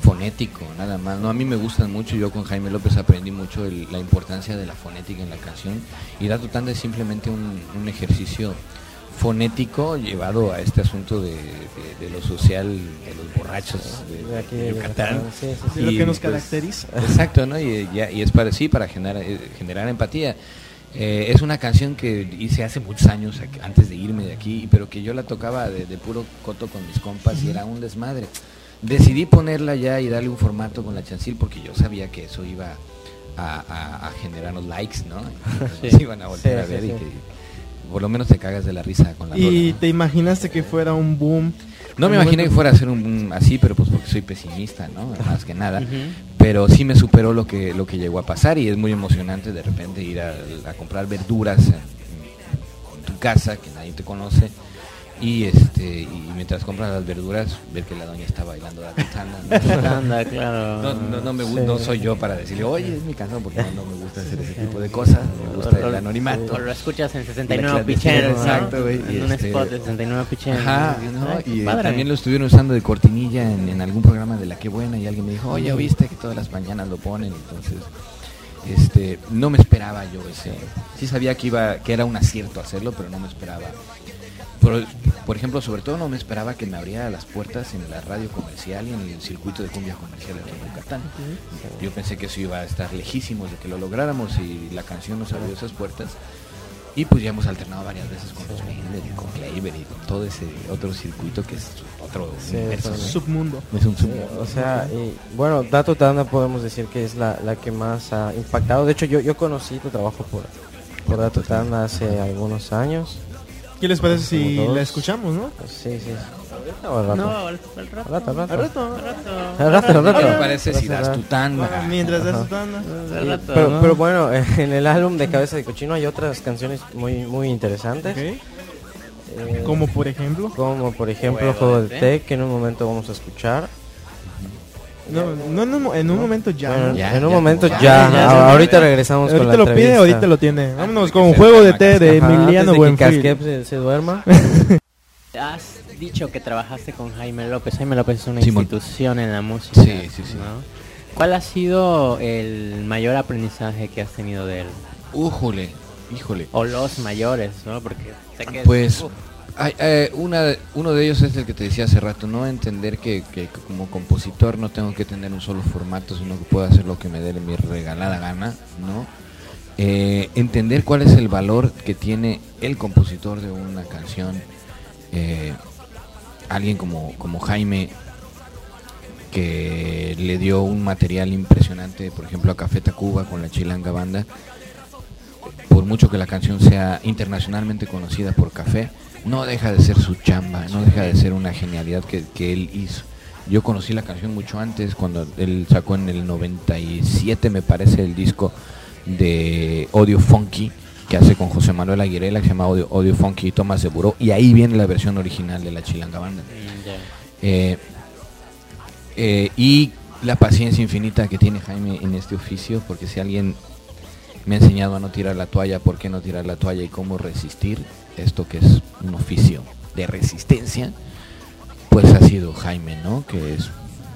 fonético, nada más. No, a mí me gustan mucho. Yo con Jaime López aprendí mucho el- la importancia de la fonética en la canción. Y Dato Tanda es simplemente un, un ejercicio fonético llevado a este asunto de, de- de lo social, de los borrachos de, De aquí de de Yucatán. Sí, sí, sí. De lo Y, que nos pues, caracteriza. Exacto, ¿no? Y, ya- y es para sí, para generar, eh, generar empatía. Eh, es una canción que hice hace muchos años antes de irme de aquí, pero que yo la tocaba de, de puro coto con mis compas y era un desmadre. Decidí ponerla ya y darle un formato con la chancil porque yo sabía que eso iba a, a- a generarnos likes, ¿no? (laughs) Y Sí. nos iban a volver Sí, a sí, ver y sí. que por lo menos te cagas de la risa con la Y rola. te imaginaste que fuera un boom. No me imaginé que fuera a ser un, un así, pero pues porque soy pesimista, ¿no? Más que nada. Pero sí me superó lo que lo que llegó a pasar y es muy emocionante de repente ir a, a comprar verduras en, en tu casa que nadie te conoce y este y mientras compras las verduras ver que la doña está bailando la gitana. ¿no? Claro. No, no, no me Sí. no soy yo para decirle, oye, es mi canción, porque no, me gusta hacer ese tipo de cosas, me gusta el anonimato. O lo escuchas en La 69 clandestina, picheros, exacto, güey, En un este- spot de 69 picheros. Ajá, y eh, también lo estuvieron usando de cortinilla en, en algún programa de La Que Buena y alguien me dijo, oye, ¿viste que todas las mañanas lo ponen? Entonces, este, no me esperaba yo ese. Sí sabía que iba, que era un acierto hacerlo, pero no me esperaba. Por, por ejemplo, sobre todo no me esperaba que me abriera las puertas en la radio comercial y en el circuito de cumbia comercial en Yucatán. Yo pensé que eso iba a estar lejísimos de que lo lográramos y la canción nos abrió esas puertas. Y pues ya hemos alternado varias veces con los Mender y con Kleiber y con todo ese otro circuito que es otro Sí, universo. Submundo. Es un Sí, sub- o sea, y, bueno, Dato Tanda podemos decir que es la, la que más ha impactado. De hecho, yo, yo conocí tu trabajo por, por Dato Tanda hace algunos años. ¿Qué les parece si la escuchamos, no? Sí, sí. ¿Ahorita o al rato? No, al, al rato. Al rato, al rato. Al rato. Al rato, al rato. ¿Qué te parece si Al das rato. tu tanda? Ah, Mientras das tu tanda. Al rato, Pero, ¿no? pero bueno, (laughs) en el álbum de Cabeza de Cochino hay otras canciones muy muy interesantes. Eh, Como por ejemplo. como por ejemplo Juego de. Té, que en un momento vamos a escuchar. No, no, no, en un momento ya. Bueno, ¿no? Ya, en un ya, momento ya, ya, ahorita ya. regresamos con Ahorita la lo pide, entrevista. ahorita lo tiene. Vámonos con que se Juego de Té de Ajá, Emiliano que Buenfil. Casquep se, se duerma. (laughs) Has dicho que trabajaste con Jaime López. Jaime López es una Simón. institución en la música. Sí, sí, sí. ¿no? ¿Cuál ha sido el mayor aprendizaje que has tenido de él? Újole, híjole. O los mayores, ¿no? Porque sé que... Pues eh, una, uno de ellos es el que te decía hace rato, no entender que, que como compositor no tengo que tener un solo formato, sino que puedo hacer lo que me dé mi regalada gana, ¿no? Eh, entender cuál es el valor que tiene el compositor de una canción. eh, alguien como, como Jaime, que le dio un material impresionante, por ejemplo, a Café Tacuba con la Chilanga Banda, por mucho que la canción sea internacionalmente conocida por Café, no deja de ser su chamba, no deja de ser una genialidad que, que él hizo. Yo conocí la canción mucho antes, cuando él sacó en el 97, me parece, el disco de Audio Funky, que hace con José Manuel Aguirela, que se llama Audio Funky y Tomás de Buró, y ahí viene la versión original de la Chilanga Banda. Eh, eh, y la paciencia infinita que tiene Jaime en este oficio, porque si alguien me ha enseñado a no tirar la toalla, por qué no tirar la toalla y cómo resistir esto que es un oficio de resistencia, pues ha sido Jaime, ¿no? Que es,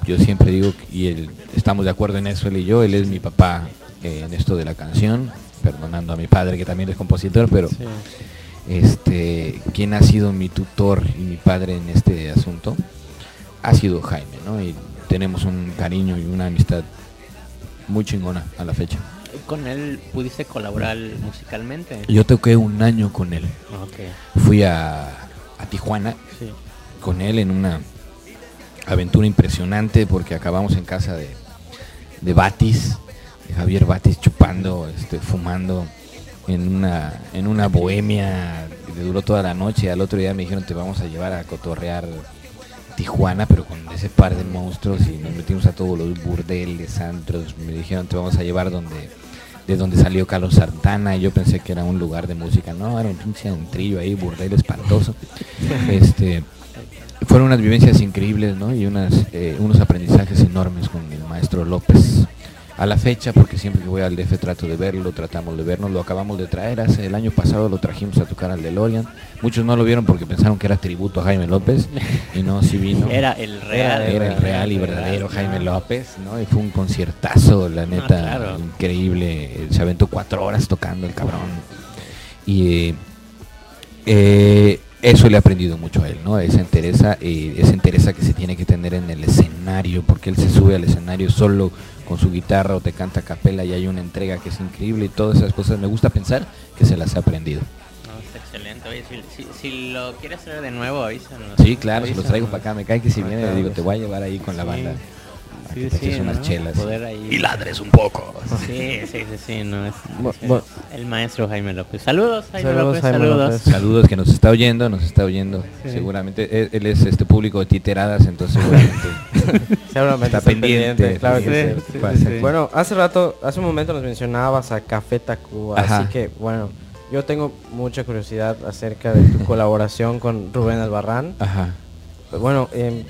yo siempre digo, y él, estamos de acuerdo en eso él y yo, él es mi papá eh, en esto de la canción, perdonando a mi padre que también es compositor, pero Sí. este quien ha sido mi tutor y mi padre en este asunto ha sido Jaime, ¿no? Y tenemos un cariño y una amistad muy chingona a la fecha. ¿Con él pudiste colaborar musicalmente? Yo toqué un año con él. Ok, Fui a, a Tijuana sí. con él en una aventura impresionante porque acabamos en casa de, de Batis, de Javier Batis chupando, este, fumando en una, en una bohemia que duró toda la noche. Al otro día me dijeron te vamos a llevar a cotorrear Tijuana, pero con ese par de monstruos y nos metimos a todos los burdeles, antros. Me dijeron te vamos a llevar donde de donde salió Carlos Santana y yo pensé que era un lugar de música, no, era un pinche trillo ahí, burdel espantoso. (laughs) este fueron unas vivencias increíbles, ¿no? Y unas, eh, unos aprendizajes enormes con el maestro López. A la fecha, porque siempre que voy al DF trato de verlo, tratamos de vernos, lo acabamos de traer, hace el año pasado lo trajimos a tocar al DeLorean. Muchos no lo vieron porque pensaron que era tributo a Jaime López, y no, sí vino. (laughs) Era el real. Era el real y verdadero Jaime López, ¿no? Y fue un conciertazo, la neta, claro. increíble. Se aventó cuatro horas tocando el cabrón. Y eh, eh, eso le he aprendido mucho a él, ¿no? Esa entereza, eh, esa entereza que se tiene que tener en el escenario, porque él se sube al escenario solo con su guitarra o te canta a capela y hay una entrega que es increíble y todas esas cosas me gusta pensar que se las ha aprendido. No, está excelente. Oye, si, si- si lo quieres hacer de nuevo, avísanos. Sí, claro, se los traigo Avísanos. para acá, me cae que si viene le digo, te voy a llevar ahí con la banda. A Sí, que te sí, eches unas ¿no? chelas. Poder ahí- Y ladres un poco. Sí, sí, sí, sí, no es, (laughs) Bu- es bu- el maestro Jaime López. Saludos, Jaime Saludos, López, Jaime saludos. López. Saludos que nos está oyendo, nos está oyendo. Sí. Seguramente él, él es este público de titeradas, entonces (laughs) seguramente Seguramente Está pendiente, pendiente, claro que sí, sí. Bueno, hace rato, hace un momento nos mencionabas a Café Tacuba, Ajá. así que bueno, yo tengo mucha curiosidad acerca de tu (laughs) colaboración con Rubén Albarrán. Ajá. Bueno, em,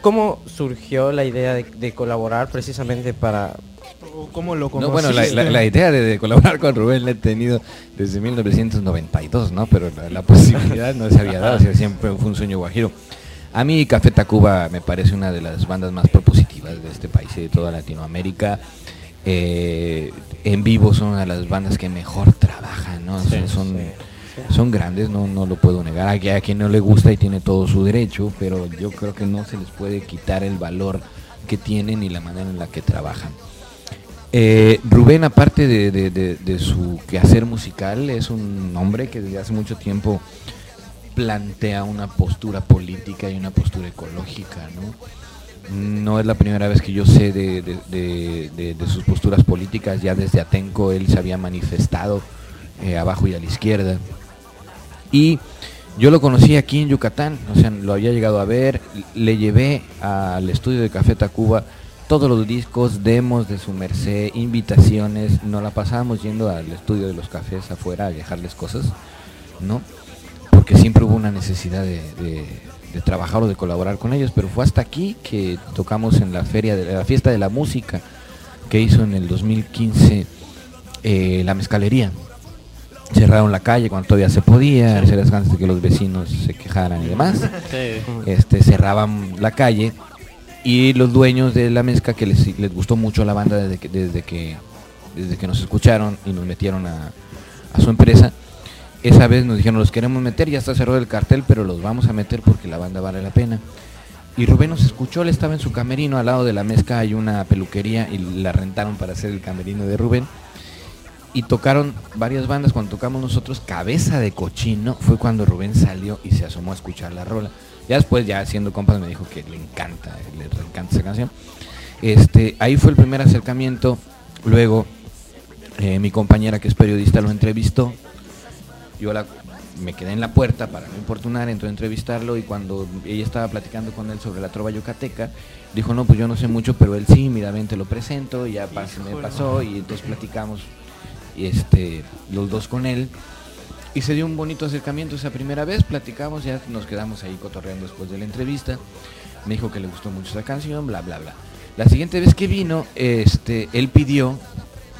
¿cómo surgió la idea de, de colaborar precisamente para... ¿O ¿Cómo lo No, bueno, la, la- la idea de, de colaborar con Rubén la he tenido desde 1992, ¿no? Pero la, la posibilidad no se había dado, o sea, siempre fue un sueño guajiro. A mí Café Tacuba me parece una de las bandas más propositivas de este país y de toda Latinoamérica. Eh, en vivo son una de las bandas que mejor trabajan, ¿no? Son, sí. Son grandes, no, no lo puedo negar. A, a quien no le gusta y tiene todo su derecho, pero yo creo que no se les puede quitar el valor que tienen y la manera en la que trabajan. Eh, Rubén, aparte de, de- su quehacer musical, es un hombre que desde hace mucho tiempo plantea una postura política y una postura ecológica, ¿no? No es la primera vez que yo sé de sus posturas políticas, ya desde Atenco él se había manifestado eh, abajo y a la izquierda. Y yo lo conocí aquí en Yucatán, o sea, lo había llegado a ver, le llevé al estudio de Café Tacuba todos los discos, demos de su merced, invitaciones, nos la pasábamos yendo al estudio de los cafés afuera a dejarles cosas, ¿no? Porque siempre hubo una necesidad de, de- de trabajar o de colaborar con ellos, pero fue hasta aquí que tocamos en la feria de la fiesta de la música que hizo en el 2015 eh, la mezcalería cerraron la calle cuando todavía se podía, hacer ganas de que los vecinos se quejaran y demás. Sí. Este, cerraban la calle y los dueños de la mezca que les, les gustó mucho la banda desde que, desde que, desde que nos escucharon y nos metieron a, a su empresa, esa vez nos dijeron los queremos meter, ya está cerrado el cartel, pero los vamos a meter porque la banda vale la pena. Y Rubén nos escuchó, él estaba en su camerino, al lado de la mezca hay una peluquería y la rentaron para hacer el camerino de Rubén y tocaron varias bandas. Cuando tocamos nosotros Cabeza de Cochino, fue cuando Rubén salió y se asomó a escuchar la rola. Ya después, ya siendo compas, me dijo que le encanta, le encanta esa canción. Este, ahí fue el primer acercamiento. Luego, eh, mi compañera que es periodista lo entrevistó. Yo la, me quedé en la puerta para no importunar, entré a entrevistarlo y cuando ella estaba platicando con él sobre la trova yucateca, dijo, no, pues yo no sé mucho, pero él sí, mira, ven, te lo presento, y ya pas- me pasó y entonces platicamos y este, los dos con él. Y se dio un bonito acercamiento esa primera vez, platicamos, ya nos quedamos ahí cotorreando después de la entrevista. Me dijo que le gustó mucho esa canción, bla, bla, bla. La siguiente vez que vino, este, él pidió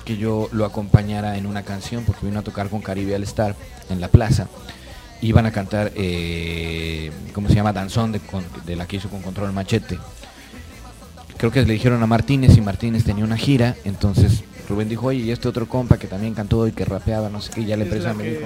que yo lo acompañara en una canción, porque vino a tocar con Caribe All Star en la plaza. Iban a cantar, eh, ¿cómo se llama? Danzón, de, de la que hizo con Control Machete. Creo que le dijeron a Martínez y Martínez tenía una gira, entonces Rubén dijo, oye, y este otro compa que también cantó y que rapeaba, no sé qué, y ya la Es empresa me dijo.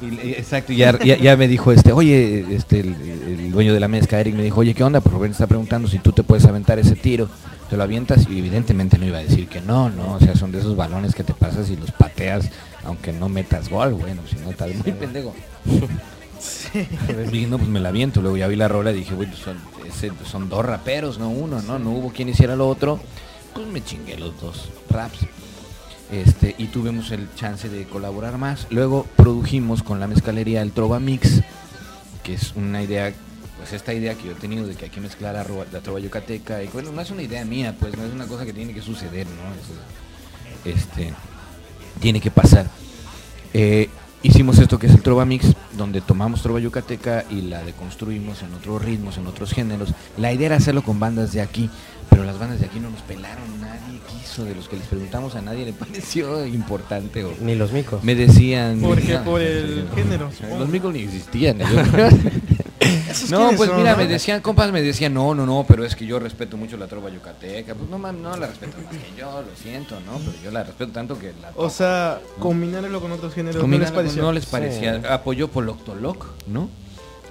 Y exacto, y ya, ya, ya me dijo este, oye, este, el, el dueño de la mezcla, Eric, me dijo, oye, ¿qué onda? Pues Rubén está preguntando si tú te puedes aventar ese tiro, te lo avientas, y evidentemente no iba a decir que no, no, o sea, son de esos balones que te pasas y los pateas, aunque no metas gol, bueno, si no estás muy pendejo. Dije, no, pues me la aviento, luego ya vi la rola y dije, bueno, son, son dos raperos, no uno, no, no hubo quien hiciera lo otro, pues me chingué los dos raps este, y tuvimos el chance de colaborar más. Luego produjimos con la mezcalería el Trova Mix, que es una idea, pues esta idea que yo he tenido de que hay que mezclar la, ro- la trova yucateca, y bueno, no es una idea mía, pues no es una cosa que tiene que suceder, ¿no? Es, este, tiene que pasar. Eh, hicimos esto que es el Trova Mix, donde tomamos trova yucateca y la deconstruimos en otros ritmos, en otros géneros. La idea era hacerlo con bandas de aquí, pero las bandas de aquí no nos pelaron, nadie quiso, de los que les preguntamos a nadie le pareció importante o Ni los micos. me decían... ¿Por qué? No, Por el género, Los micos ni existían. Yo- ¿Esos no, pues son, mira, no? me decían, compas, me decían, no, no, no, pero es que yo respeto mucho la trova yucateca. Pues no, mames, no la respeto más que yo, lo siento, ¿no? Pero yo la respeto tanto que la O sea, combinarlo con otros géneros no les pareció. no les parecía. Apoyó por Octoloc, ¿no?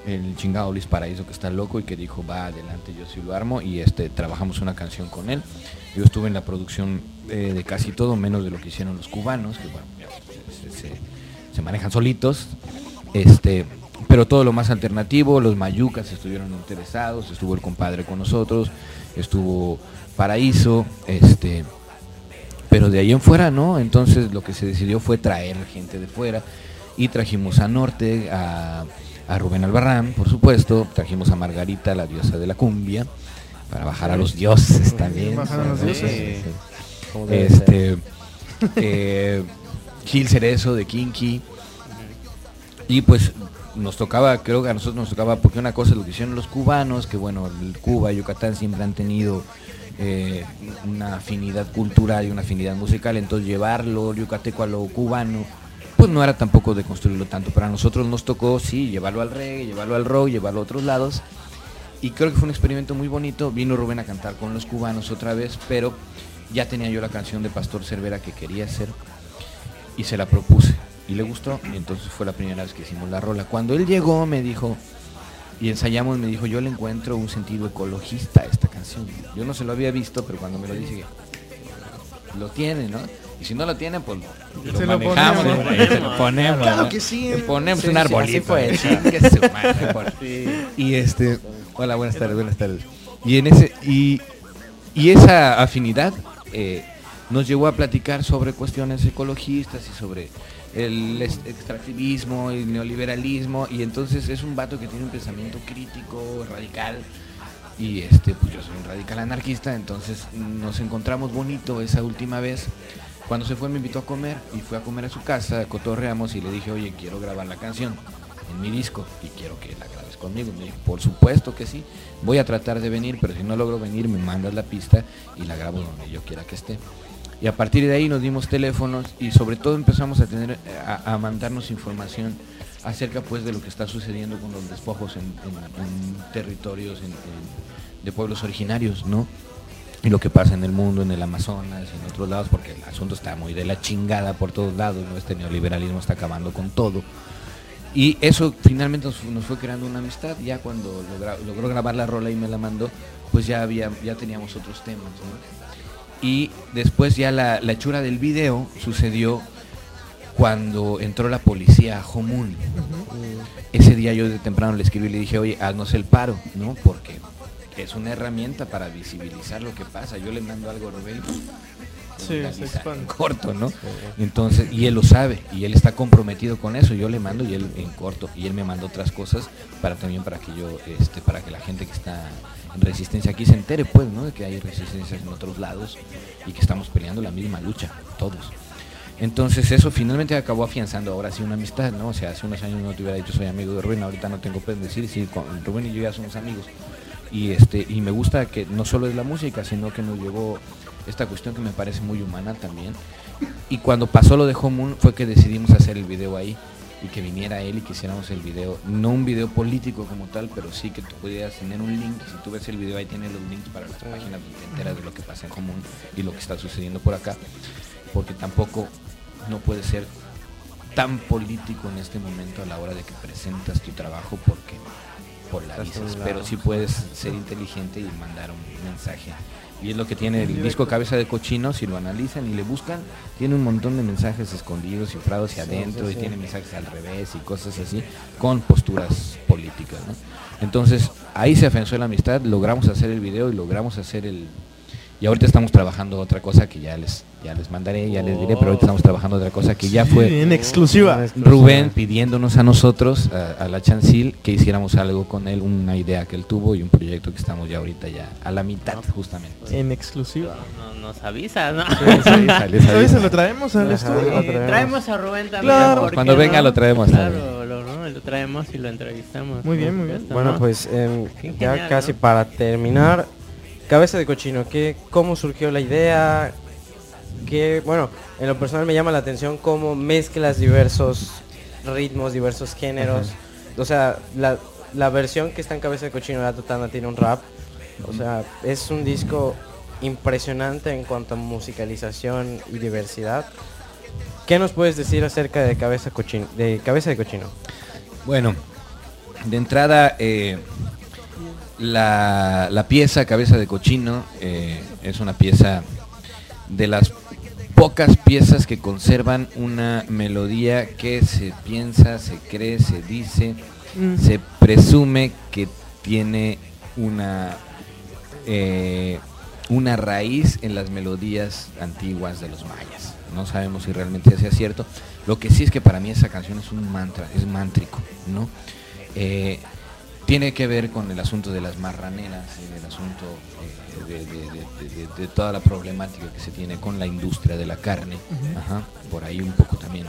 el chingado Luis Paraíso que está loco y que dijo, va adelante, yo sí lo armo y este trabajamos una canción con él. Yo estuve en la producción eh, de casi todo, menos de lo que hicieron los cubanos, que bueno, se- se manejan solitos. Este, pero todo lo más alternativo, los mayucas estuvieron interesados, estuvo el compadre con nosotros, estuvo Paraíso, este, pero de ahí en fuera no, entonces lo que se decidió fue traer gente de fuera y trajimos a Norte, a, a Rubén Albarrán, por supuesto, trajimos a Margarita, la diosa de la cumbia, para bajar a los dioses también. Bajar a los dioses. sí. Este, eh, Gil Cerezo de Kinky. Y pues nos tocaba, creo que a nosotros nos tocaba, porque una cosa es lo que hicieron los cubanos, que bueno, Cuba y Yucatán siempre han tenido eh, una afinidad cultural y una afinidad musical, entonces llevarlo yucateco a lo cubano, pues no era tampoco de construirlo tanto. Para nosotros nos tocó, sí, llevarlo al reggae, llevarlo al rock, llevarlo a otros lados. Y creo que fue un experimento muy bonito. Vino Rubén a cantar con los cubanos otra vez, pero ya tenía yo la canción de Pastor Cervera que quería hacer y se la propuse y le gustó y entonces fue la primera vez que hicimos la rola. Cuando él llegó me dijo y ensayamos me dijo yo le encuentro un sentido ecologista a esta canción. Yo no se lo había visto pero cuando me lo dice lo tiene, ¿no? Y si no lo tiene pues lo Se lo manejamos, ponemos. lo ponemos. Claro ¿no? que sí. Le ponemos Sí, un sí, arbolito. (laughs) Y este, hola, buenas tardes, buenas tardes. Y en ese y, y esa afinidad eh, nos llevó a platicar sobre cuestiones ecologistas y sobre el ex- extractivismo el neoliberalismo y entonces es un vato que tiene un pensamiento crítico, radical y este pues yo soy un radical anarquista, entonces nos encontramos bonito esa última vez. Cuando se fue me invitó a comer y fue a comer a su casa, cotorreamos y le dije, oye, quiero grabar la canción en mi disco y quiero que la grabes conmigo. Me dijo, por supuesto que sí, voy a tratar de venir, pero si no logro venir me mandas la pista y la grabo donde yo quiera que esté. Y a partir de ahí nos dimos teléfonos y sobre todo empezamos a tener, a, mandarnos información acerca pues de lo que está sucediendo con los despojos en, territorios de pueblos originarios, ¿no? Y lo que pasa en el mundo, en el Amazonas, en otros lados, porque el asunto está muy de la chingada por todos lados, ¿no? Este neoliberalismo está acabando con todo. Y eso finalmente nos, fue creando una amistad. Ya cuando logró grabar la rola y me la mandó, pues ya había, ya teníamos otros temas. Y después ya la, la hechura del video sucedió cuando entró la policía a Jomún. Ese día yo de temprano le escribí y le dije, oye, haznos el paro, ¿no? Porque es una herramienta para visibilizar lo que pasa. Yo le mando algo a Rubén Sí, se expande. corto, ¿no? Entonces, y él lo sabe, y él está comprometido con eso. Yo le mando y él en corto, y él me mandó otras cosas para también para que yo, este, para que la gente que está en resistencia aquí se entere, pues, ¿no? De que hay resistencias en otros lados y que estamos peleando la misma lucha, todos. Entonces eso finalmente acabó afianzando ahora sí una amistad, ¿no? O sea, hace unos años no te hubiera dicho soy amigo de Rubén, ahorita no tengo pues decir, sí, con Rubén y yo ya somos amigos. Y este, y me gusta que no solo es la música, sino que nos llevó esta cuestión que me parece muy humana también. Y cuando pasó lo de Home fue que decidimos hacer el video ahí y que viniera él y que hiciéramos el video, no un video político como tal, pero sí que tú pudieras tener un link, si tú ves el video ahí tienes los links para las páginas donde te enteras de lo que pasa en Moon y lo que está sucediendo por acá, porque tampoco no puede ser tan político en este momento a la hora de que presentas tu trabajo porque polarizas, a un pero sí puedes ser inteligente y mandar un mensaje. Y es lo que tiene el disco Cabeza de Cochino, si lo analizan y le buscan, tiene un montón de mensajes escondidos, cifrados hacia adentro, y tiene mensajes al revés y cosas así, con posturas políticas. ¿no? Entonces, ahí se afianzó la amistad, logramos hacer el video y logramos hacer el... Y ahorita estamos trabajando otra cosa que ya les, ya les mandaré, ya les diré, pero ahorita estamos trabajando otra cosa que ya fue... en exclusiva. Rubén pidiéndonos a nosotros, a, a la Chancil, que hiciéramos algo con él, una idea que él tuvo y un proyecto que estamos ya ahorita ya a la mitad justamente. En exclusiva. No, nos avisas, ¿no? Se (laughs) lo traemos al estudio. traemos. traemos a Rubén también. Claro. ¿por qué Cuando venga no? lo traemos Claro, lo, ¿no? lo traemos y lo entrevistamos. Muy bien, muy bien. Bueno, ¿no? pues em, ya genial, casi ¿no? para terminar, Cabeza de Cochino, ¿qué, ¿cómo surgió la idea? Que, bueno, en lo personal me llama la atención cómo mezclas diversos ritmos, diversos géneros. O sea, la, la versión que está en Cabeza de Cochino, la Totana, tiene un rap. O sea, es un disco impresionante en cuanto a musicalización y diversidad. ¿Qué nos puedes decir acerca de Cabeza, Cochino, de Cabeza de Cochino? Bueno, De entrada, eh, la, la pieza Cabeza de Cochino eh, es una pieza de las pocas piezas que conservan una melodía que se piensa, se cree, se dice, Mm. se presume que tiene una eh, una raíz en las melodías antiguas de los mayas. No sabemos si realmente sea cierto. Lo que sí es que para mí esa canción es un mantra, es mántrico, ¿no? Eh, tiene que ver con el asunto de las marraneras y del asunto eh, de, de- de- de- de toda la problemática que se tiene con la industria de la carne. Ajá, por ahí un poco también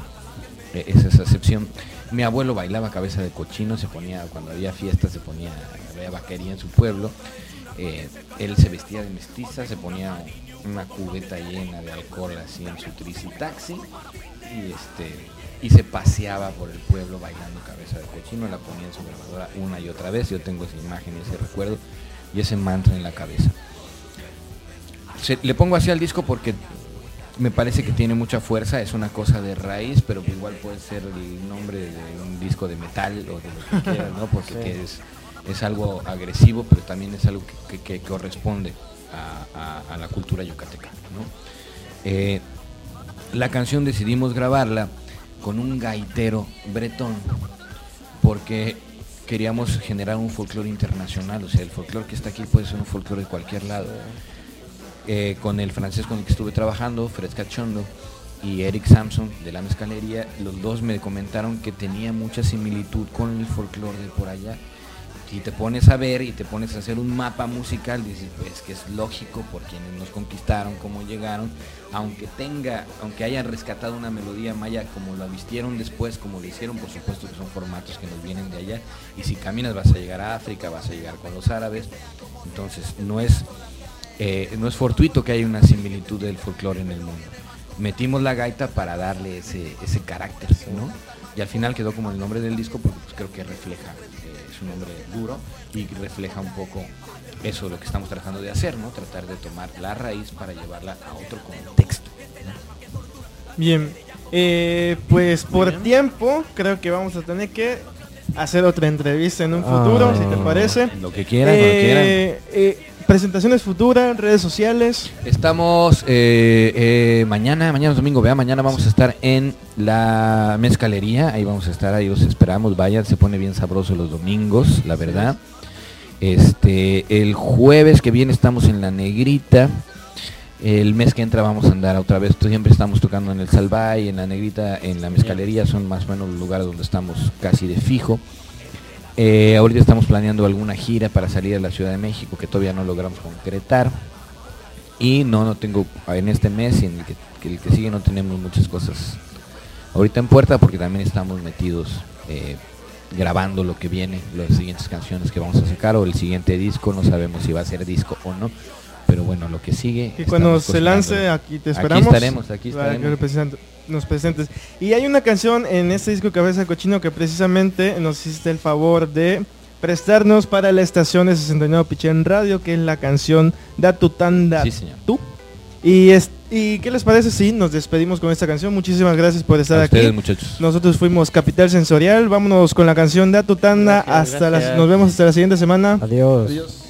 eh, es esa excepción. Mi abuelo bailaba cabeza de cochino, se ponía, cuando había fiestas, se ponía, había vaquería en su pueblo. eh, él se vestía de mestiza, se ponía una cubeta llena de alcohol así en su taxi y este y se paseaba por el pueblo bailando cabeza de cochino, la ponía en su grabadora una y otra vez, yo tengo esa imagen y ese recuerdo y ese mantra en la cabeza. Se- le pongo así al disco porque me parece que tiene mucha fuerza, es una cosa de raíz, pero igual puede ser el nombre de un disco de metal o de lo que (laughs) quieras, ¿no? Porque que es, es algo agresivo, pero también es algo que, que- que corresponde a, a- a la cultura yucateca, ¿no? Eh, la canción decidimos grabarla con un gaitero bretón porque queríamos generar un folclore internacional, o sea, el folclore que está aquí puede ser un folclore de cualquier lado. Eh, con el francés con el que estuve trabajando, Fred Cachondo y Eric Samson de la mezcalería, los dos me comentaron que tenía mucha similitud con el folclore de por allá. Si te pones a ver y te pones a hacer un mapa musical, dices pues que es lógico por quienes nos conquistaron, cómo llegaron, aunque tenga, aunque hayan rescatado una melodía maya como la vistieron después, como lo hicieron, por supuesto que son formatos que nos vienen de allá, y si caminas vas a llegar a África, vas a llegar con los árabes, entonces no es eh, no es fortuito que haya una similitud del folclore en el mundo. Metimos la gaita para darle ese, ese carácter, ¿no? Y al final quedó como el nombre del disco porque pues, creo que refleja, es un nombre duro y refleja un poco eso lo que estamos tratando de hacer, ¿no? Tratar de tomar la raíz para llevarla a otro contexto. Bien, eh, pues por tiempo creo que vamos a tener que hacer otra entrevista en un futuro, Ah. si te parece. Lo que quieran, cuando quieran. Eh, eh, presentaciones futuras, redes sociales. Estamos eh, eh, mañana, mañana es domingo, vea, mañana vamos a estar en la mezcalería, ahí vamos a estar, ahí los esperamos, vayan, se pone bien sabroso los domingos, la verdad. Este, el jueves que viene estamos en la negrita. El mes que entra vamos a andar otra vez, siempre estamos tocando en el Salvay, en la negrita, en la mezcalería, son más o menos los lugares donde estamos casi de fijo. Eh, ahorita estamos planeando alguna gira para salir a la Ciudad de México que todavía no logramos concretar. Y no, no tengo en este mes y en el que, sigue no tenemos muchas cosas ahorita en puerta porque también estamos metidos eh, grabando lo que viene, las siguientes canciones que vamos a sacar o el siguiente disco, no sabemos si va a ser disco o no. Pero bueno, lo que sigue. Que cuando se lance aquí te Aquí esperamos. estaremos, aquí para que estaremos. represent- nos presentes. Y hay una canción en este disco Cabeza de Cochino que precisamente nos hiciste el favor de prestarnos para la estación de 69 Pichén Radio, que es la canción Da tu tanda Sí, señor. tú. Y, es, ¿Y qué les parece si nos despedimos con esta canción? Muchísimas gracias por estar A aquí. ustedes, muchachos. Nosotros fuimos Capital Sensorial. Vámonos con la canción Da tu tanda. Gracias, hasta las, nos vemos hasta la siguiente semana. Adiós.